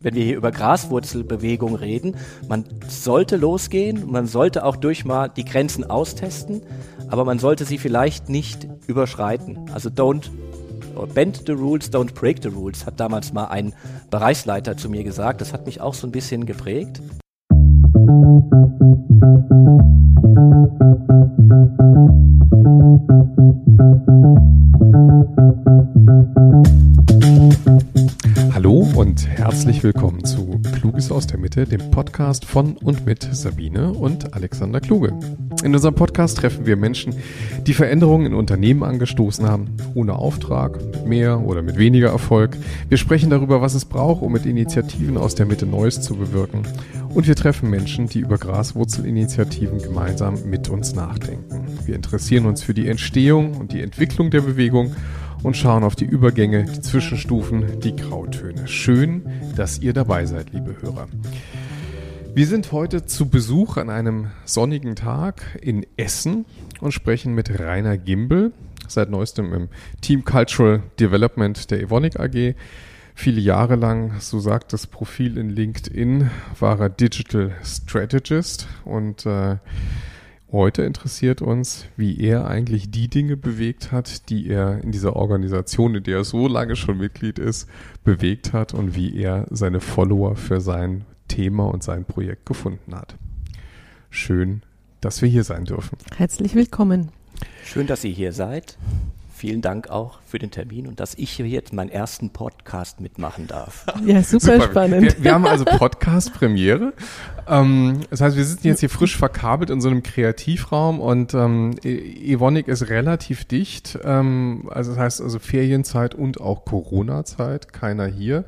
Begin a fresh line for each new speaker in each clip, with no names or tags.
Wenn wir hier über Graswurzelbewegung reden, man sollte losgehen, man sollte auch durch mal die Grenzen austesten, aber man sollte sie vielleicht nicht überschreiten. Also don't bend the rules, don't break the rules, hat damals mal ein Bereichsleiter zu mir gesagt. Das hat mich auch so ein bisschen geprägt.
Hallo und herzlich willkommen zu Kluges aus der Mitte, dem Podcast von und mit Sabine und Alexander Kluge. In unserem Podcast treffen wir Menschen, die Veränderungen in Unternehmen angestoßen haben, ohne Auftrag, mit mehr oder mit weniger Erfolg. Wir sprechen darüber, was es braucht, um mit Initiativen aus der Mitte Neues zu bewirken. Und wir treffen Menschen, die über Graswurzelinitiativen gemeinsam mit uns nachdenken. Wir interessieren uns für die Entstehung und die Entwicklung der Bewegung und schauen auf die Übergänge, die Zwischenstufen, die Grautöne. Schön, dass ihr dabei seid, liebe Hörer. Wir sind heute zu Besuch an einem sonnigen Tag in Essen und sprechen mit Rainer Gimbel, seit neuestem im Team Cultural Development der Evonik AG. Viele Jahre lang, so sagt das Profil in LinkedIn, war er Digital Strategist und äh, Heute interessiert uns, wie er eigentlich die Dinge bewegt hat, die er in dieser Organisation, in der er so lange schon Mitglied ist, bewegt hat und wie er seine Follower für sein Thema und sein Projekt gefunden hat. Schön, dass wir hier sein dürfen.
Herzlich willkommen.
Schön, dass ihr hier seid vielen Dank auch für den Termin und dass ich hier jetzt meinen ersten Podcast mitmachen darf.
Ja, super, super. spannend.
Wir, wir, haben also Podcast-Premiere. Ähm, das heißt, wir sitzen jetzt hier frisch verkabelt in so einem Kreativraum und ähm, e-, Evonik ist relativ dicht. Ähm, also das heißt also Ferienzeit und auch Corona-Zeit, keiner hier.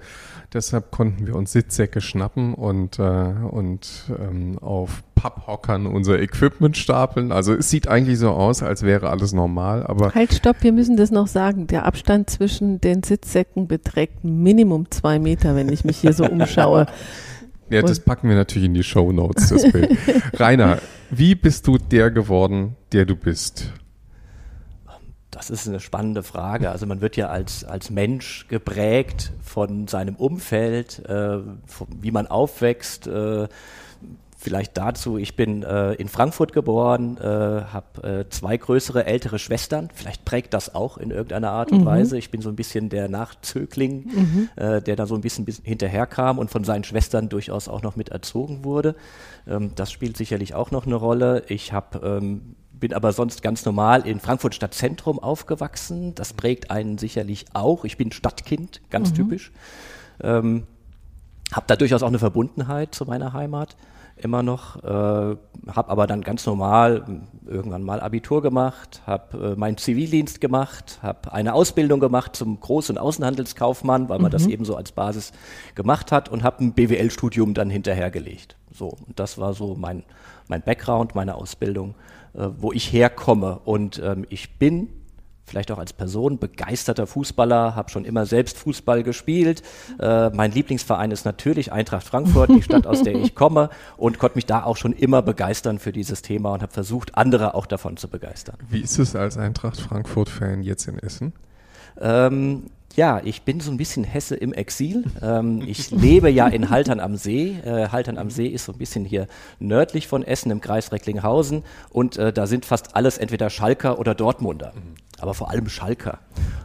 Deshalb konnten wir uns Sitzsäcke schnappen und, äh, und ähm, auf Papphockern unser Equipment stapeln. Also es sieht eigentlich so aus, als wäre alles normal, aber.
Halt, stopp, wir müssen das noch sagen. Der Abstand zwischen den Sitzsäcken beträgt Minimum zwei Meter, wenn ich mich hier so umschaue.
Ja, das packen wir natürlich in die Show Notes, das Bild. Rainer, wie bist du der geworden, der du bist?
Das ist eine spannende Frage. Also man wird ja als, als Mensch geprägt von seinem Umfeld, äh, von, wie man aufwächst. Äh, vielleicht dazu, ich bin äh, in Frankfurt geboren, äh, habe äh, zwei größere ältere Schwestern. Vielleicht prägt das auch in irgendeiner Art und mhm. Weise. Ich bin so ein bisschen der Nachzögling, mhm. äh, der da so ein bisschen, bisschen hinterherkam und von seinen Schwestern durchaus auch noch mit erzogen wurde. Ähm, das spielt sicherlich auch noch eine Rolle. Ich habe ähm, bin aber sonst ganz normal in Frankfurt Stadtzentrum aufgewachsen. Das prägt einen sicherlich auch. Ich bin Stadtkind, ganz mhm. typisch. Ähm, habe da durchaus auch eine Verbundenheit zu meiner Heimat immer noch, äh, habe aber dann ganz normal irgendwann mal Abitur gemacht, habe äh, meinen Zivildienst gemacht, habe eine Ausbildung gemacht zum Groß- und Außenhandelskaufmann, weil man mhm. das eben so als Basis gemacht hat und habe ein BWL-Studium dann hinterhergelegt. So, und das war so mein, mein Background, meine Ausbildung, äh, wo ich herkomme. Und ähm, ich bin vielleicht auch als Person begeisterter Fußballer, habe schon immer selbst Fußball gespielt. Äh, mein Lieblingsverein ist natürlich Eintracht Frankfurt, die Stadt, aus der ich komme, und konnte mich da auch schon immer begeistern für dieses Thema und habe versucht, andere auch davon zu begeistern.
Wie ist es als Eintracht Frankfurt-Fan jetzt in Essen?
Ähm, ja, ich bin so ein bisschen Hesse im Exil. Ähm, ich lebe ja in Haltern am See. Äh, Haltern am See ist so ein bisschen hier nördlich von Essen im Kreis Recklinghausen und äh, da sind fast alles entweder Schalker oder Dortmunder, aber vor allem Schalker.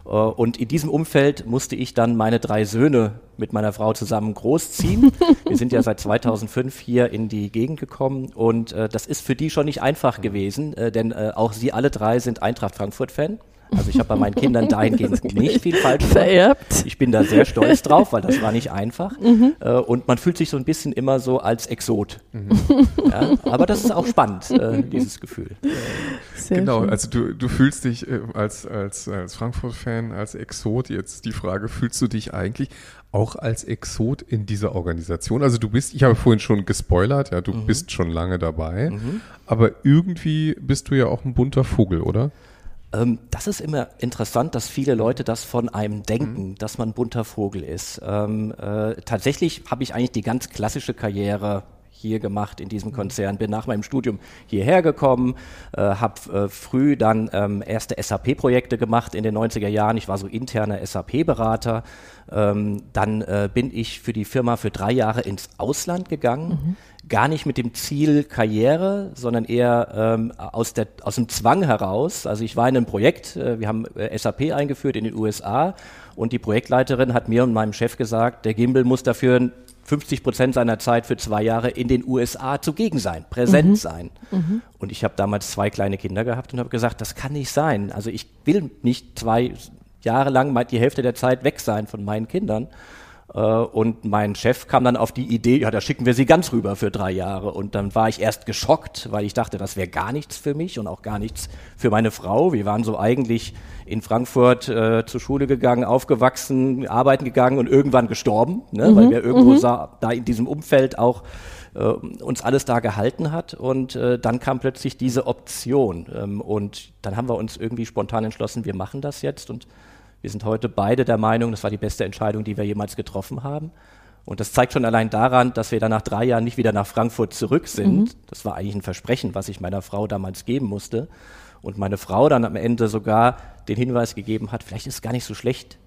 Äh, und in diesem Umfeld musste ich dann meine drei Söhne mit meiner Frau zusammen großziehen. Wir sind ja seit 2005 hier in die Gegend gekommen und äh, das ist für die schon nicht einfach gewesen, äh, denn äh, auch sie alle drei sind Eintracht Frankfurt-Fan. Also ich habe bei meinen Kindern dahingehend nicht viel falsch gemacht. Vererbt. Ich bin da sehr stolz drauf, weil das war nicht einfach. Mhm. Äh, und man fühlt sich so ein bisschen immer so als Exot. Mhm. Ja, aber das ist auch spannend, äh, dieses Gefühl.
Sehr genau, schön. also du, du fühlst dich äh, als, als, als Frankfurt-Fan, als Exot. Jetzt die Frage, fühlst du dich eigentlich auch als Exot in dieser Organisation? Also du bist, ich habe vorhin schon gespoilert, ja, du mhm. bist schon lange dabei, mhm. aber irgendwie bist du ja auch ein bunter Vogel, oder?
Ähm, das ist immer interessant, dass viele Leute das von einem denken, mhm. dass man bunter Vogel ist. Ähm, äh, tatsächlich habe ich eigentlich die ganz klassische Karriere hier gemacht in diesem Konzern. Bin nach meinem Studium hierher gekommen, äh, habe äh, früh dann ähm, erste SAP-Projekte gemacht in den 90er Jahren. Ich war so interner SAP-Berater. Ähm, dann äh, bin ich für die Firma für drei Jahre ins Ausland gegangen. Mhm. Gar nicht mit dem Ziel Karriere, sondern eher ähm, aus, der, aus dem Zwang heraus. Also ich war in einem Projekt, äh, wir haben äh, SAP eingeführt in den USA und die Projektleiterin hat mir und meinem Chef gesagt, der Gimbal muss dafür 50 Prozent seiner Zeit für zwei Jahre in den USA zugegen sein, präsent mhm. sein. Mhm. Und ich habe damals zwei kleine Kinder gehabt und habe gesagt, das kann nicht sein. Also ich will nicht zwei Jahre lang die Hälfte der Zeit weg sein von meinen Kindern. Äh, und mein Chef kam dann auf die Idee, ja, da schicken wir sie ganz rüber für drei Jahre. Und dann war ich erst geschockt, weil ich dachte, das wäre gar nichts für mich und auch gar nichts für meine Frau. Wir waren so eigentlich in Frankfurt äh, zur Schule gegangen, aufgewachsen, arbeiten gegangen und irgendwann gestorben, ne, mhm. weil wir irgendwo mhm. sah, da in diesem Umfeld auch äh, uns alles da gehalten hat. Und äh, dann kam plötzlich diese Option. Ähm, und dann haben wir uns irgendwie spontan entschlossen, wir machen das jetzt und wir sind heute beide der Meinung, das war die beste Entscheidung, die wir jemals getroffen haben. Und das zeigt schon allein daran, dass wir dann nach drei Jahren nicht wieder nach Frankfurt zurück sind. Mhm. Das war eigentlich ein Versprechen, was ich meiner Frau damals geben musste. Und meine Frau dann am Ende sogar den Hinweis gegeben hat, vielleicht ist es gar nicht so schlecht,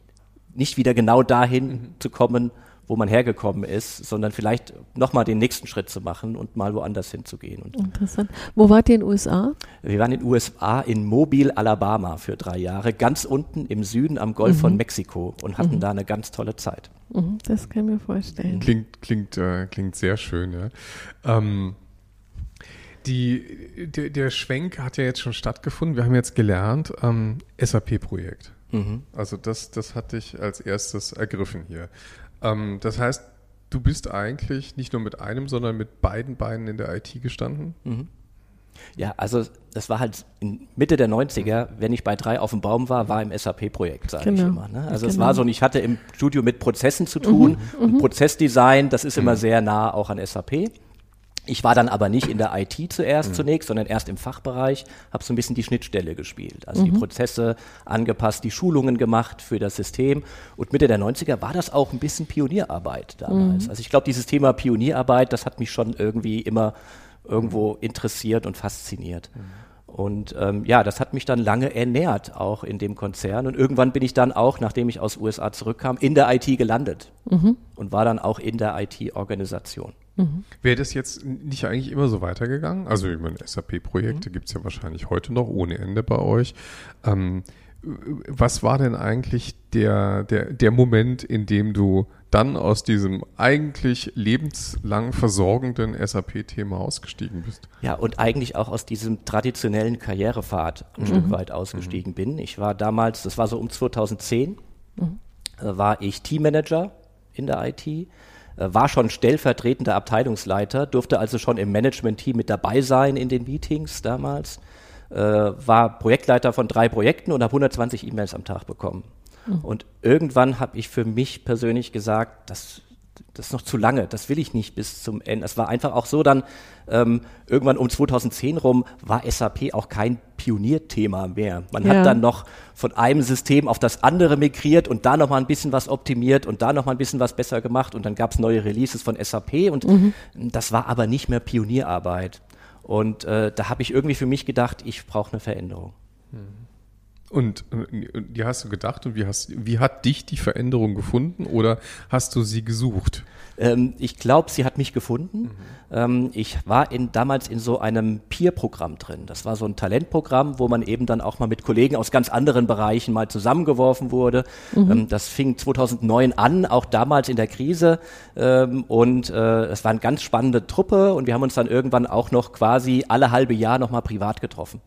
nicht wieder genau dahin mhm. zu kommen, wo man hergekommen ist, sondern vielleicht nochmal den nächsten Schritt zu machen und mal woanders hinzugehen. Und
Interessant. Wo wart ihr in den USA?
Wir waren in den USA in Mobile, Alabama für drei Jahre, ganz unten im Süden am Golf mhm. von Mexiko und hatten mhm. da eine ganz tolle Zeit.
Mhm, das kann ich mir vorstellen.
Klingt, klingt, äh, klingt sehr schön, ja. Ähm, die, der, der, Schwenk hat ja jetzt schon stattgefunden. Wir haben jetzt gelernt, ähm, SAP-Projekt. Mhm. Also das, das hatte ich als erstes ergriffen hier. Ähm, das heißt, du bist eigentlich nicht nur mit einem, sondern mit beiden Beinen in der IT gestanden? Mhm.
Ja, also das war halt Mitte der 90er, wenn ich bei drei auf dem Baum war, war im SAP-Projekt, sage genau. ich immer. Ne? Also genau. es war so, und ich hatte im Studio mit Prozessen zu tun. Mhm, mhm. Prozessdesign, das ist immer mhm. sehr nah auch an SAP. Ich war dann aber nicht in der IT zuerst mhm. zunächst, sondern erst im Fachbereich, habe so ein bisschen die Schnittstelle gespielt. Also mhm. die Prozesse angepasst, die Schulungen gemacht für das System. Und Mitte der 90er war das auch ein bisschen Pionierarbeit damals. Mhm. Also ich glaube, dieses Thema Pionierarbeit, das hat mich schon irgendwie immer irgendwo interessiert und fasziniert. Mhm. Und ähm, ja, das hat mich dann lange ernährt, auch in dem Konzern. Und irgendwann bin ich dann auch, nachdem ich aus USA zurückkam, in der IT gelandet mhm. und war dann auch in der IT-Organisation.
Mhm. Wäre das jetzt nicht eigentlich immer so weitergegangen? Also, ich meine, SAP-Projekte mhm. gibt es ja wahrscheinlich heute noch ohne Ende bei euch. Ähm, was war denn eigentlich der, der, der Moment, in dem du dann aus diesem eigentlich lebenslang versorgenden SAP-Thema ausgestiegen bist?
Ja, und eigentlich auch aus diesem traditionellen Karrierepfad ein mhm. Stück weit ausgestiegen mhm. bin. Ich war damals, das war so um 2010, mhm. Äh, war ich Teammanager in der IT, war schon stellvertretender Abteilungsleiter, durfte also schon im Management-Team mit dabei sein in den Meetings damals äh, war Projektleiter von drei Projekten und habe 120 E-Mails am Tag bekommen. Mhm. Und irgendwann habe ich für mich persönlich gesagt, das, das ist noch zu lange, das will ich nicht bis zum Ende. Es war einfach auch so dann, ähm, irgendwann um 2010 rum war SAP auch kein Pionierthema mehr. Man ja. hat dann noch von einem System auf das andere migriert und da noch mal ein bisschen was optimiert und da noch mal ein bisschen was besser gemacht und dann gab es neue Releases von SAP und mhm. das war aber nicht mehr Pionierarbeit. Und äh, da habe ich irgendwie für mich gedacht, ich brauche eine Veränderung.
Und, und die hast du gedacht und wie, hast, wie hat dich die Veränderung gefunden oder hast du sie gesucht?
Ähm, ich glaube, sie hat mich gefunden. Mhm. Ähm, ich war in, damals in so einem Peer-Programm drin. Das war so ein Talentprogramm, wo man eben dann auch mal mit Kollegen aus ganz anderen Bereichen mal zusammengeworfen wurde. Mhm. Ähm, das fing 2009 an, auch damals in der Krise. Ähm, und äh, es war eine ganz spannende Truppe und wir haben uns dann irgendwann auch noch quasi alle halbe Jahr nochmal privat getroffen.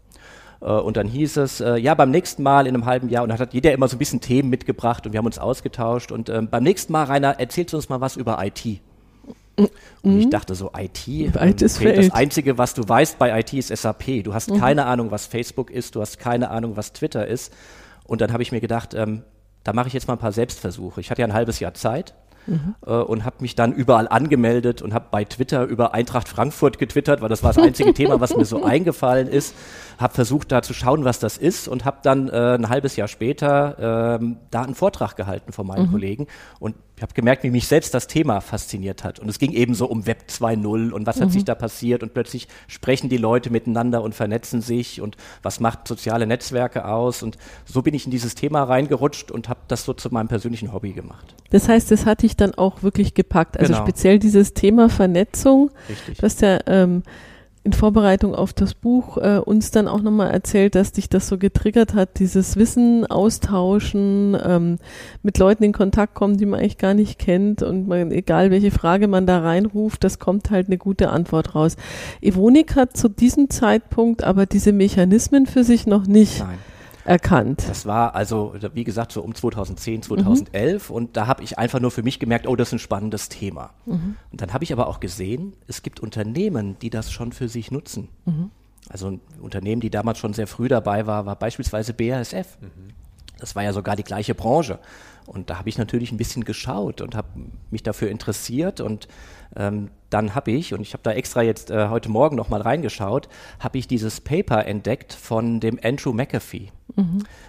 Äh, und dann hieß es, äh, ja, beim nächsten Mal in einem halben Jahr, und dann hat jeder immer so ein bisschen Themen mitgebracht und wir haben uns ausgetauscht. Und ähm, beim nächsten Mal, Rainer, erzählst du uns mal was über IT. Und ich mhm. dachte so, IT, ähm, okay, das Einzige, was du weißt bei IT ist SAP. Du hast mhm. keine Ahnung, was Facebook ist, du hast keine Ahnung, was Twitter ist. Und dann habe ich mir gedacht, ähm, da mache ich jetzt mal ein paar Selbstversuche. Ich hatte ja ein halbes Jahr Zeit mhm. äh, und habe mich dann überall angemeldet und habe bei Twitter über Eintracht Frankfurt getwittert, weil das war das einzige Thema, was mir so eingefallen ist. Habe versucht, da zu schauen, was das ist und habe dann äh, ein halbes Jahr später äh, da einen Vortrag gehalten von meinen mhm. Kollegen und ich habe gemerkt, wie mich selbst das Thema fasziniert hat. Und es ging eben so um Web 2.0 und was hat sich da passiert und plötzlich sprechen die Leute miteinander und vernetzen sich und was macht soziale Netzwerke aus. Und so bin ich in dieses Thema reingerutscht und habe das so zu meinem persönlichen Hobby gemacht.
Das heißt, das hat dich dann auch wirklich gepackt. Also
Genau.
speziell dieses Thema Vernetzung.
Richtig.
Du hast ja ähm, in Vorbereitung auf das Buch äh, uns dann auch nochmal erzählt, dass dich das so getriggert hat, dieses Wissen austauschen, ähm, mit Leuten in Kontakt kommen, die man eigentlich gar nicht kennt und man, egal welche Frage man da reinruft, das kommt halt eine gute Antwort raus. Evonik hat zu diesem Zeitpunkt aber diese Mechanismen für sich noch nicht
Nein.
Erkannt.
Das war also, wie gesagt, so um 2010, 2011 und da habe ich einfach nur für mich gemerkt, oh, das ist ein spannendes Thema. Und dann habe ich aber auch gesehen, es gibt Unternehmen, die das schon für sich nutzen. Also ein Unternehmen, die damals schon sehr früh dabei war, war beispielsweise BASF. Das war ja sogar die gleiche Branche. Und da habe ich natürlich ein bisschen geschaut und habe mich dafür interessiert und ähm, dann habe ich, und ich habe da extra jetzt äh, heute Morgen nochmal reingeschaut, habe ich dieses Paper entdeckt von dem Andrew McAfee,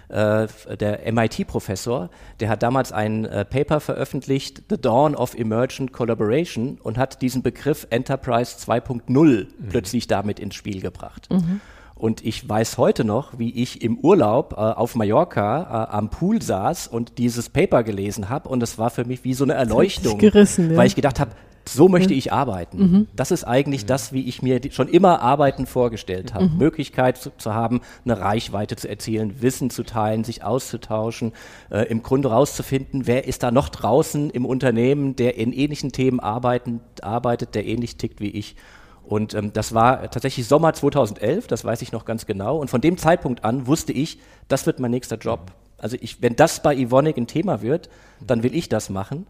äh, der MIT-Professor. Der hat damals ein äh, Paper veröffentlicht, The Dawn of Emergent Collaboration, und hat diesen Begriff Enterprise 2.0 plötzlich damit ins Spiel gebracht. Und ich weiß heute noch, wie ich im Urlaub äh, auf Mallorca äh, am Pool saß und dieses Paper gelesen habe. Und es war für mich wie so eine Erleuchtung,
gerissen, ja.
weil ich gedacht habe, so möchte ich arbeiten. Das ist eigentlich das, wie ich mir schon immer Arbeiten vorgestellt habe. Möglichkeit zu, zu haben, eine Reichweite zu erzielen, Wissen zu teilen, sich auszutauschen, äh, im Grunde rauszufinden, wer ist da noch draußen im Unternehmen, der in ähnlichen Themen arbeiten, arbeitet, der ähnlich tickt wie ich. Und ähm, das war tatsächlich Sommer 2011, das weiß ich noch ganz genau. Und von dem Zeitpunkt an wusste ich, das wird mein nächster Job. Also ich, wenn das bei Evonik ein Thema wird, dann will ich das machen.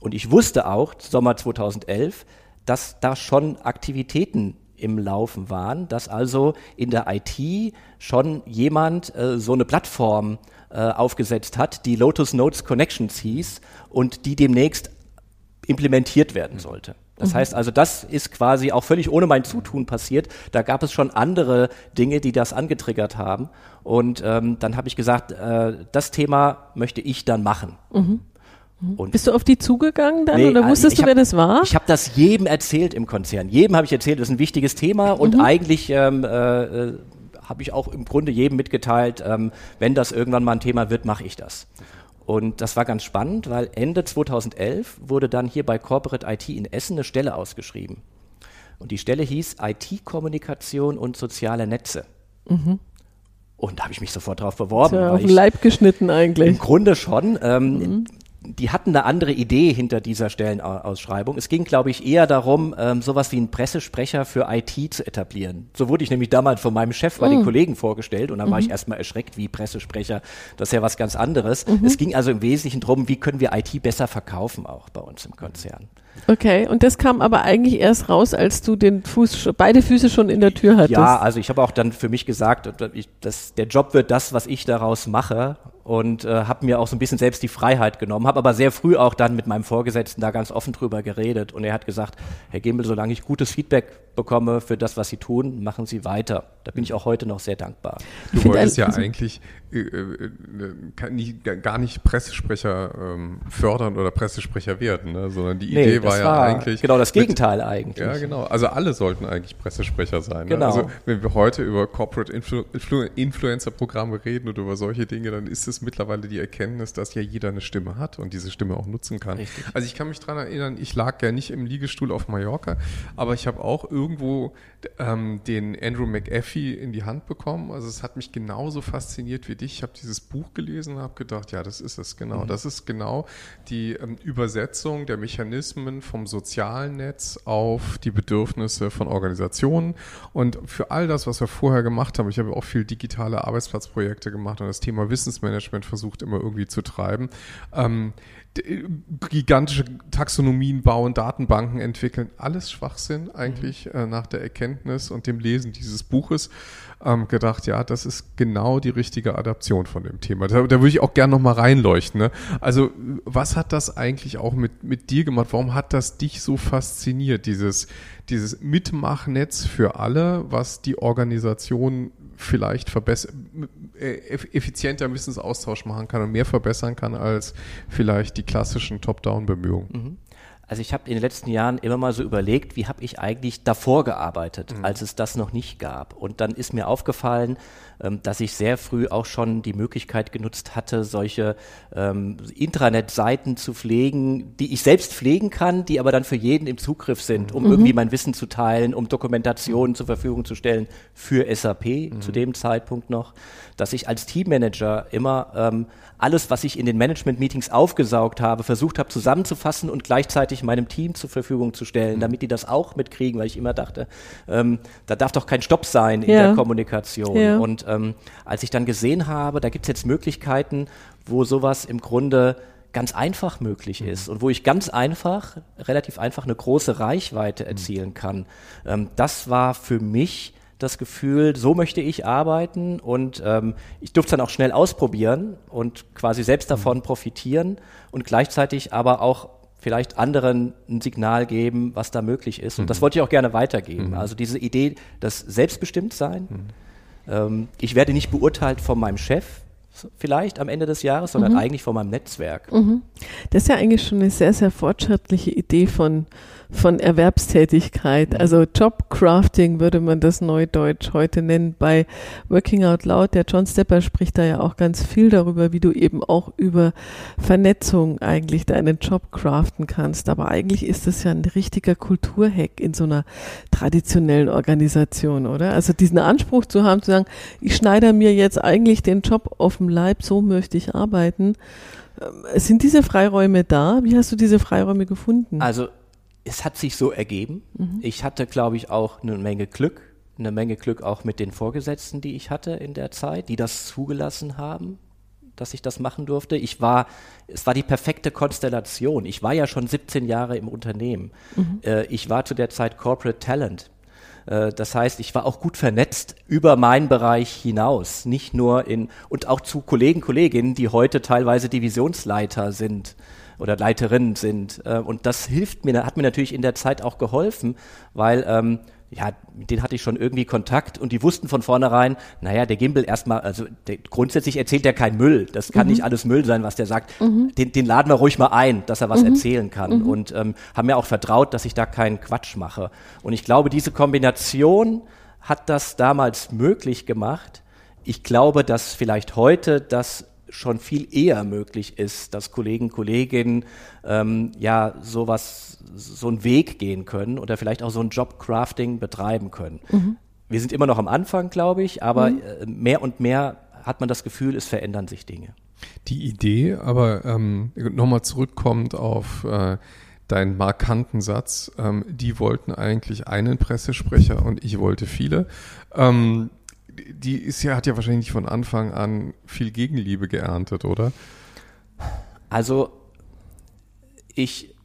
Und ich wusste auch, Sommer 2011, dass da schon Aktivitäten im Laufen waren, dass also in der IT schon jemand äh, so eine Plattform äh, aufgesetzt hat, die Lotus Notes Connections hieß und die demnächst implementiert werden sollte. Das heißt also, das ist quasi auch völlig ohne mein Zutun passiert. Da gab es schon andere Dinge, die das angetriggert haben. Und ähm, dann habe ich gesagt, äh, das Thema möchte ich dann machen. Und
Bist du auf die zugegangen dann
Nee,
oder
also
wusstest du,
hab-
wer das war?
Ich habe das jedem erzählt im Konzern. Jedem habe ich erzählt, das ist ein wichtiges Thema und eigentlich ähm, äh, äh, habe ich auch im Grunde jedem mitgeteilt, ähm, wenn das irgendwann mal ein Thema wird, mache ich das. Und das war ganz spannend, weil Ende 2011 wurde dann hier bei Corporate IT in Essen eine Stelle ausgeschrieben. Und die Stelle hieß IT-Kommunikation und soziale Netze. Und da habe ich mich sofort drauf beworben.
ja, auf den Leib geschnitten
im
eigentlich.
Grunde schon. Ähm,
Mhm.
Die hatten eine andere Idee hinter dieser Stellenausschreibung. Es ging, glaube ich, eher darum, ähm, sowas wie einen Pressesprecher für IT zu etablieren. So wurde ich nämlich damals von meinem Chef bei den
Mhm.
Kollegen vorgestellt und dann war ich erstmal erschreckt, wie Pressesprecher. Das ist ja was ganz anderes.
Mhm.
Es ging also im Wesentlichen darum, wie können wir IT besser verkaufen, auch bei uns im Konzern.
Okay, und das kam aber eigentlich erst raus, als du den Fuß, beide Füße schon in der Tür hattest.
Ja, also ich habe auch dann für mich gesagt, ich, dass der Job wird das, was ich daraus mache und äh, habe mir auch so ein bisschen selbst die Freiheit genommen, habe aber sehr früh auch dann mit meinem Vorgesetzten da ganz offen drüber geredet und er hat gesagt, Herr Gimbel, solange ich gutes Feedback bekomme für das, was Sie tun, machen Sie weiter. Da bin ich auch heute noch sehr dankbar.
Du wolltest ja
also-
eigentlich äh, äh, kann nie, gar nicht Pressesprecher ähm, fördern oder Pressesprecher werden, ne? sondern die Idee war
das
ja eigentlich.
genau das
mit-
Gegenteil eigentlich.
Ja, genau. Also alle sollten eigentlich Pressesprecher sein. Ne?
Genau.
Also wenn wir heute über Corporate Influ Influ Influencer-Programme reden oder über solche Dinge, dann ist es mittlerweile die Erkenntnis, dass ja jeder eine Stimme hat und diese Stimme auch nutzen kann.
Richtig.
Also ich kann mich dran erinnern, ich lag ja nicht im Liegestuhl auf Mallorca, aber ich habe auch irgendwo ähm, den Andrew McAfee in die Hand bekommen. Also es hat mich genauso fasziniert wie dich. Ich habe dieses Buch gelesen und habe gedacht, ja, das ist es genau. Das ist genau die ähm, Übersetzung der Mechanismen vom sozialen Netz auf die Bedürfnisse von Organisationen. Und für all das, was wir vorher gemacht haben, ich habe auch viel digitale Arbeitsplatzprojekte gemacht und das Thema Wissensmanagement versucht immer irgendwie zu treiben. Ähm, gigantische Taxonomien bauen, Datenbanken entwickeln, alles Schwachsinn eigentlich äh, nach der Erkenntnis und dem Lesen dieses Buches ähm, gedacht, ja, das ist genau die richtige Adaption von dem Thema. Da, da würde ich auch gerne noch mal reinleuchten. Ne? Also was hat das eigentlich auch mit, mit dir gemacht? Warum hat das dich so fasziniert, dieses, dieses Mitmachnetz für alle, was die Organisation vielleicht äh, effizienter Wissensaustausch machen kann und mehr verbessern kann als vielleicht die klassischen Top-Down-Bemühungen. Mhm.
Also ich habe in den letzten Jahren immer mal so überlegt, wie habe ich eigentlich davor gearbeitet, mhm. als es das noch nicht gab. Und dann ist mir aufgefallen, dass ich sehr früh auch schon die Möglichkeit genutzt hatte, solche ähm, Intranet-Seiten zu pflegen, die ich selbst pflegen kann, die aber dann für jeden im Zugriff sind, um mhm. irgendwie mein Wissen zu teilen, um Dokumentationen zur Verfügung zu stellen für SAP mhm. zu dem Zeitpunkt noch, dass ich als Teammanager immer ähm, alles, was ich in den Management-Meetings aufgesaugt habe, versucht habe zusammenzufassen und gleichzeitig meinem Team zur Verfügung zu stellen, mhm. damit die das auch mitkriegen, weil ich immer dachte, ähm, da darf doch kein Stopp sein in ja. der Kommunikation. Ja. Und ähm, als ich dann gesehen habe, da gibt es jetzt Möglichkeiten, wo sowas im Grunde ganz einfach möglich mhm. ist und wo ich ganz einfach, relativ einfach eine große Reichweite mhm. erzielen kann. Ähm, das war für mich das Gefühl, so möchte ich arbeiten und ähm, ich durfte es dann auch schnell ausprobieren und quasi selbst davon profitieren und gleichzeitig aber auch vielleicht anderen ein Signal geben, was da möglich ist. Und mhm. das wollte ich auch gerne weitergeben. Mhm. Also diese Idee, das Selbstbestimmtsein. Mhm. Ähm, ich werde nicht beurteilt von meinem Chef, vielleicht am Ende des Jahres, sondern mhm. eigentlich von meinem Netzwerk.
Mhm. Das ist ja eigentlich schon eine sehr, sehr fortschrittliche Idee von von Erwerbstätigkeit. Mhm. Also Jobcrafting würde man das neudeutsch heute nennen. Bei Working Out Loud, der John Stepper spricht da ja auch ganz viel darüber, wie du eben auch über Vernetzung eigentlich deinen Job craften kannst. Aber eigentlich ist das ja ein richtiger Kulturhack in so einer traditionellen Organisation, oder? Also diesen Anspruch zu haben, zu sagen, ich schneide mir jetzt eigentlich den Job auf dem Leib, so möchte ich arbeiten. Ähm, sind diese Freiräume da? Wie hast du diese Freiräume gefunden?
Also es hat sich so ergeben. Mhm. Ich hatte, glaube ich, auch eine Menge Glück, eine Menge Glück auch mit den Vorgesetzten, die ich hatte in der Zeit, die das zugelassen haben, dass ich das machen durfte. Ich war, es war die perfekte Konstellation. Ich war ja schon 17 Jahre im Unternehmen. Mhm. Äh, ich war zu der Zeit Corporate Talent. Äh, das heißt, ich war auch gut vernetzt über meinen Bereich hinaus, nicht nur in, und auch zu Kollegen, Kolleginnen, die heute teilweise Divisionsleiter sind oder Leiterinnen sind. Äh, und das hilft mir, hat mir natürlich in der Zeit auch geholfen, weil ähm, ja, mit denen hatte ich schon irgendwie Kontakt und die wussten von vornherein, naja, der Gimbel erstmal, also der, grundsätzlich erzählt er kein Müll. Das kann mhm. nicht alles Müll sein, was der sagt. Mhm. Den, den, laden wir ruhig mal ein, dass er was mhm. erzählen kann. Mhm. Und ähm, haben mir auch vertraut, dass ich da keinen Quatsch mache. Und ich glaube, diese Kombination hat das damals möglich gemacht. Ich glaube, dass vielleicht heute das schon viel eher möglich ist, dass Kollegen, Kolleginnen ähm, ja sowas, so einen Weg gehen können oder vielleicht auch so ein Jobcrafting betreiben können. Mhm. Wir sind immer noch am Anfang, glaube ich, aber mhm. Äh, mehr und mehr hat man das Gefühl, es verändern sich Dinge.
Die Idee, aber ähm, nochmal zurückkommt auf äh, deinen markanten Satz, ähm, die wollten eigentlich einen Pressesprecher und ich wollte viele. Ähm, die ist ja, hat ja wahrscheinlich von Anfang an viel Gegenliebe geerntet, oder?
Also ich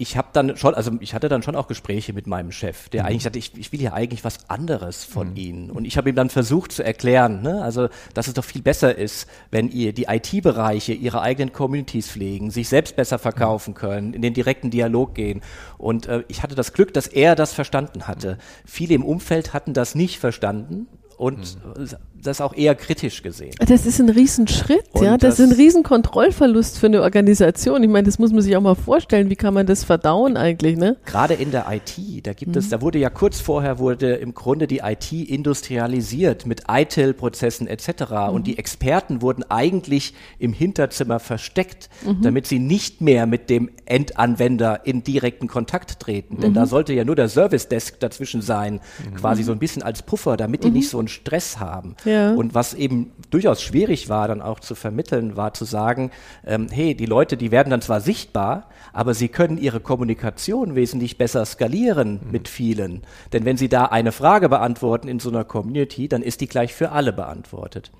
ich habe dann schon, also ich hatte dann schon auch Gespräche mit meinem Chef, der mhm. eigentlich sagte, ich, ich will ja eigentlich was anderes von mhm. Ihnen. Und ich habe ihm dann versucht zu erklären, ne, also dass es doch viel besser ist, wenn ihr die IT-Bereiche ihre eigenen Communities pflegen, sich selbst besser verkaufen können, in den direkten Dialog gehen. Und äh, ich hatte das Glück, dass er das verstanden hatte. Mhm. Viele im Umfeld hatten das nicht verstanden und mhm. Das auch eher kritisch gesehen.
Das ist ein Riesenschritt, und ja. Das, das, ist ein Riesenkontrollverlust für eine Organisation. Ich meine, das muss man sich auch mal vorstellen. Wie kann man das verdauen eigentlich, ne?
Gerade in der IT, da gibt mhm. es, da wurde ja kurz vorher wurde im Grunde die IT industrialisiert mit ITIL-Prozessen etc. Mhm. Und die Experten wurden eigentlich im Hinterzimmer versteckt, mhm. damit sie nicht mehr mit dem Endanwender in direkten Kontakt treten. Denn da mhm. sollte ja nur der Service Desk dazwischen sein, mhm. quasi so ein bisschen als Puffer, damit die nicht so ein Stress haben. Ja. Und was eben durchaus schwierig war, dann auch zu vermitteln, war zu sagen, ähm, hey, die Leute, die werden dann zwar sichtbar, aber sie können ihre Kommunikation wesentlich besser skalieren mhm. mit vielen. Denn wenn sie da eine Frage beantworten in so einer Community, dann ist die gleich für alle beantwortet.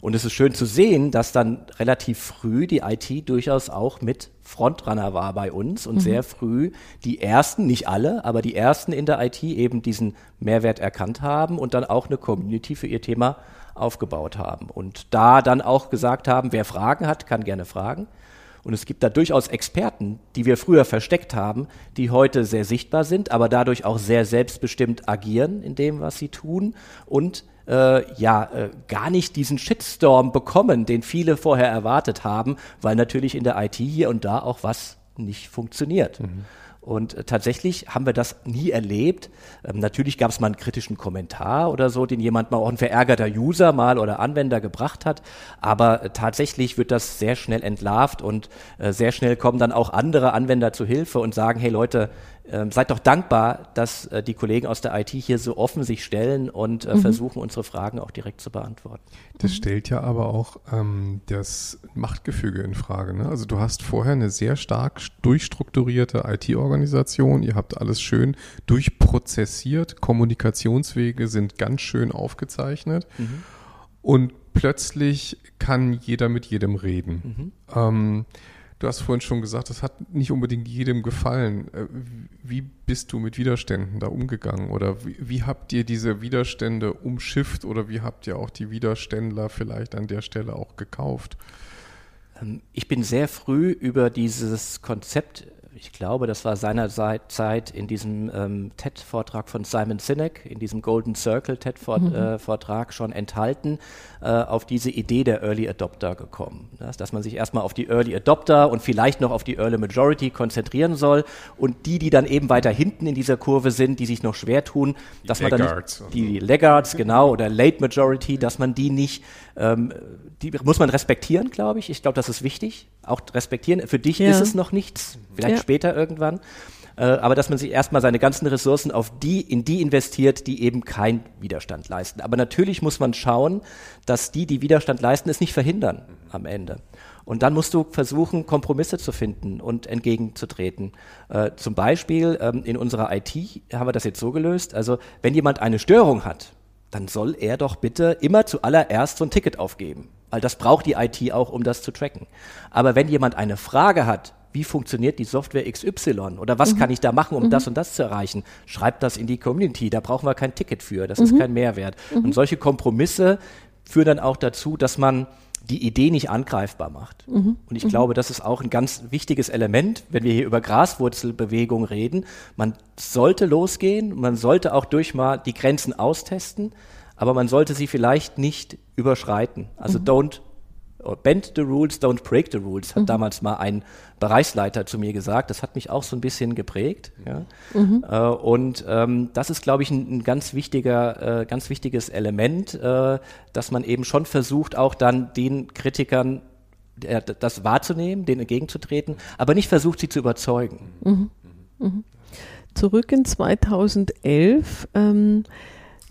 Und es ist schön zu sehen, dass dann relativ früh die IT durchaus auch mit Frontrunner war bei uns und mhm. sehr früh die ersten, nicht alle, aber die ersten in der IT eben diesen Mehrwert erkannt haben und dann auch eine Community für ihr Thema aufgebaut haben. Und da dann auch gesagt haben, wer Fragen hat, kann gerne fragen. Und es gibt da durchaus Experten, die wir früher versteckt haben, die heute sehr sichtbar sind, aber dadurch auch sehr selbstbestimmt agieren in dem, was sie tun und äh, ja äh, gar nicht diesen Shitstorm bekommen, den viele vorher erwartet haben, weil natürlich in der IT hier und da auch was nicht funktioniert. Mhm. Und äh, tatsächlich haben wir das nie erlebt. Ähm, natürlich gab es mal einen kritischen Kommentar oder so, den jemand mal auch ein verärgerter User mal oder Anwender gebracht hat. Aber äh, tatsächlich wird das sehr schnell entlarvt und äh, sehr schnell kommen dann auch andere Anwender zu Hilfe und sagen, hey Leute, ähm, seid doch dankbar, dass äh, die Kollegen aus der IT hier so offen sich stellen und äh, mhm. versuchen, unsere Fragen auch direkt zu beantworten.
Das stellt ja aber auch ähm, das Machtgefüge in Frage. Ne? Also du hast vorher eine sehr stark durchstrukturierte IT-Organisation, ihr habt alles schön durchprozessiert, Kommunikationswege sind ganz schön aufgezeichnet mhm. und plötzlich kann jeder mit jedem reden. Mhm. Ähm, Du hast vorhin schon gesagt, das hat nicht unbedingt jedem gefallen. Äh, wie bist du mit Widerständen da umgegangen? Oder wie, wie, habt ihr diese Widerstände umschifft oder wie habt ihr auch die Widerständler vielleicht an der Stelle auch gekauft?
Ähm, ich bin sehr früh über dieses Konzept ich glaube, das war seinerzeit in diesem ähm, TED-Vortrag von Simon Sinek, in diesem Golden Circle TED-Vortrag mhm. äh, schon enthalten, äh, auf diese Idee der Early Adopter gekommen. Das, dass man sich erstmal auf die Early Adopter und vielleicht noch auf die Early Majority konzentrieren soll und die, die dann eben weiter hinten in dieser Kurve sind, die sich noch schwer tun, die dass Laggards. man dann nicht, die Laggards, genau, oder Late Majority, dass man die nicht, ähm, die muss man respektieren, glaube ich. Ich glaube, das ist wichtig. Auch respektieren. Für dich ja. ist es noch nichts vielleicht ja. später irgendwann. Äh, aber dass man sich erstmal seine ganzen Ressourcen auf die, in die investiert, die eben keinen Widerstand leisten. Aber natürlich muss man schauen, dass die, die Widerstand leisten, es nicht verhindern am Ende. Und dann musst du versuchen, Kompromisse zu finden und entgegenzutreten. Äh, zum Beispiel ähm, in unserer IT haben wir das jetzt so gelöst. Also wenn jemand eine Störung hat, dann soll er doch bitte immer zuallererst so ein Ticket aufgeben. Weil das braucht die IT auch, um das zu tracken. Aber wenn jemand eine Frage hat, wie funktioniert die Software XY oder was mhm. kann ich da machen, um mhm. das und das zu erreichen. Schreibt das in die Community, da brauchen wir kein Ticket für, das mhm. ist kein Mehrwert. Mhm. Und solche Kompromisse führen dann auch dazu, dass man die Idee nicht angreifbar macht. Mhm. Und ich mhm. glaube, das ist auch ein ganz wichtiges Element, wenn wir hier über Graswurzelbewegung reden. Man sollte losgehen, man sollte auch durch mal die Grenzen austesten, aber man sollte sie vielleicht nicht überschreiten. Also don't Bend the rules, don't break the rules, hat mhm. damals mal ein Bereichsleiter zu mir gesagt. Das hat mich auch so ein bisschen geprägt. Ja? Mhm. Äh, und ähm, das ist, glaube ich, ein, ein, ganz wichtiger, äh, ganz wichtiges Element, äh, dass man eben schon versucht, auch dann den Kritikern äh, das wahrzunehmen, denen entgegenzutreten, aber nicht versucht, sie zu überzeugen. Mhm.
mhm. Zurück in 2011. Ähm,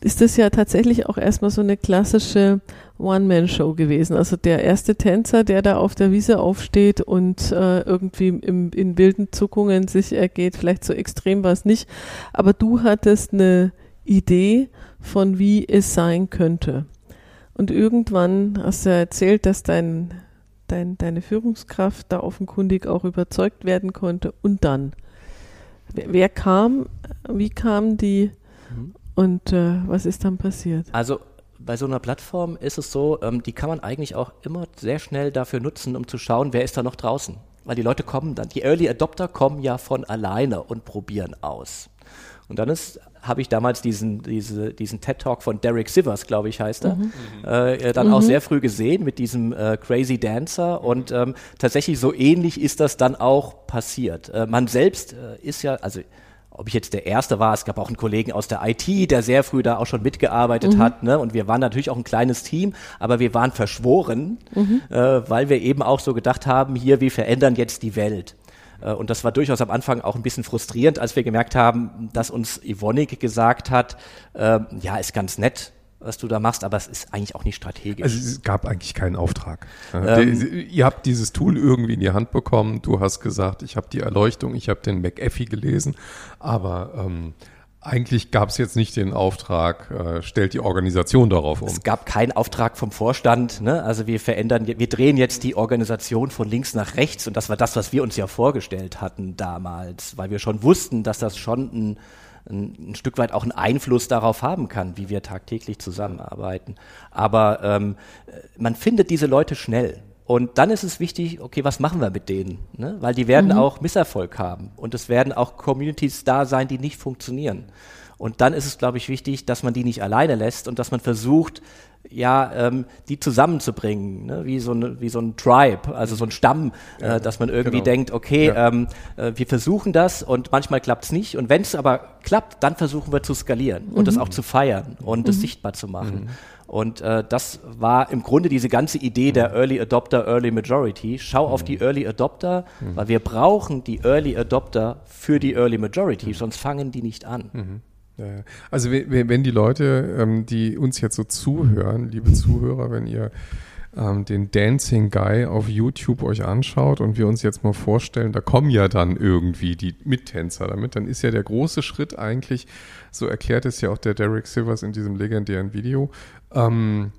ist das ja tatsächlich auch erstmal so eine klassische One-Man-Show gewesen. Also der erste Tänzer, der da auf der Wiese aufsteht und äh, irgendwie im, in wilden Zuckungen sich ergeht, vielleicht so extrem war es nicht, aber du hattest eine Idee von wie es sein könnte. Und irgendwann hast du erzählt, dass dein, dein, deine Führungskraft da offenkundig auch überzeugt werden konnte. Und dann, wer, wer kam, wie kam die mhm. Und äh, was ist dann passiert?
Also bei so einer Plattform ist es so, ähm, die kann man eigentlich auch immer sehr schnell dafür nutzen, um zu schauen, wer ist da noch draußen. Weil die Leute kommen dann, die Early Adopter kommen ja von alleine und probieren aus. Und dann habe ich damals diesen, diese, diesen TED-Talk von Derek Sivers, glaube ich, heißt er, mhm. äh, dann mhm. auch sehr früh gesehen mit diesem äh, Crazy Dancer. Und ähm, tatsächlich so ähnlich ist das dann auch passiert. Äh, man selbst äh, ist ja, also ob ich jetzt der Erste war, es gab auch einen Kollegen aus der IT, der sehr früh da auch schon mitgearbeitet mhm. hat. Ne? Und wir waren natürlich auch ein kleines Team, aber wir waren verschworen, mhm. äh, weil wir eben auch so gedacht haben, hier, wir verändern jetzt die Welt. Äh, und das war durchaus am Anfang auch ein bisschen frustrierend, als wir gemerkt haben, dass uns Ivonik gesagt hat, äh, ja, ist ganz nett, was du da machst, aber es ist eigentlich auch nicht strategisch.
Also es gab eigentlich keinen Auftrag. Ähm, ihr habt dieses Tool irgendwie in die Hand bekommen. Du hast gesagt, ich habe die Erleuchtung, ich habe den McAfee gelesen, aber ähm, eigentlich gab es jetzt nicht den Auftrag, äh, stellt die Organisation darauf um.
Es gab keinen Auftrag vom Vorstand. Ne? Also wir verändern, wir drehen jetzt die Organisation von links nach rechts und das war das, was wir uns ja vorgestellt hatten damals, weil wir schon wussten, dass das schon ein ein, ein, Stück weit auch einen Einfluss darauf haben kann, wie wir tagtäglich zusammenarbeiten. Aber ähm, man findet diese Leute schnell. Und dann ist es wichtig, okay, was machen wir mit denen? Ne? Weil die werden
Mhm.
auch Misserfolg haben und es werden auch Communities da sein, die nicht funktionieren. Und dann ist es, glaube ich, wichtig, dass man die nicht alleine lässt und dass man versucht, ja, ähm, die zusammenzubringen, ne? wie, so eine, wie so ein Tribe, also so ein Stamm, äh, dass man irgendwie
genau.
denkt, okay,
Ja.
ähm, äh, wir versuchen das und manchmal klappt es nicht. Und wenn es aber klappt, dann versuchen wir zu skalieren und das auch zu feiern und das sichtbar zu machen. Und äh, das war im Grunde diese ganze Idee der Early Adopter, Early Majority. Schau auf die Early Adopter, weil wir brauchen die Early Adopter für die Early Majority, sonst fangen die nicht an.
Also we- we- wenn die Leute, ähm, die uns jetzt so zuhören, liebe Zuhörer, wenn ihr ähm, den Dancing Guy auf YouTube euch anschaut und wir uns jetzt mal vorstellen, da kommen ja dann irgendwie die Mittänzer damit, dann ist ja der große Schritt eigentlich, so erklärt es ja auch der Derek Silvers in diesem legendären Video, ähm,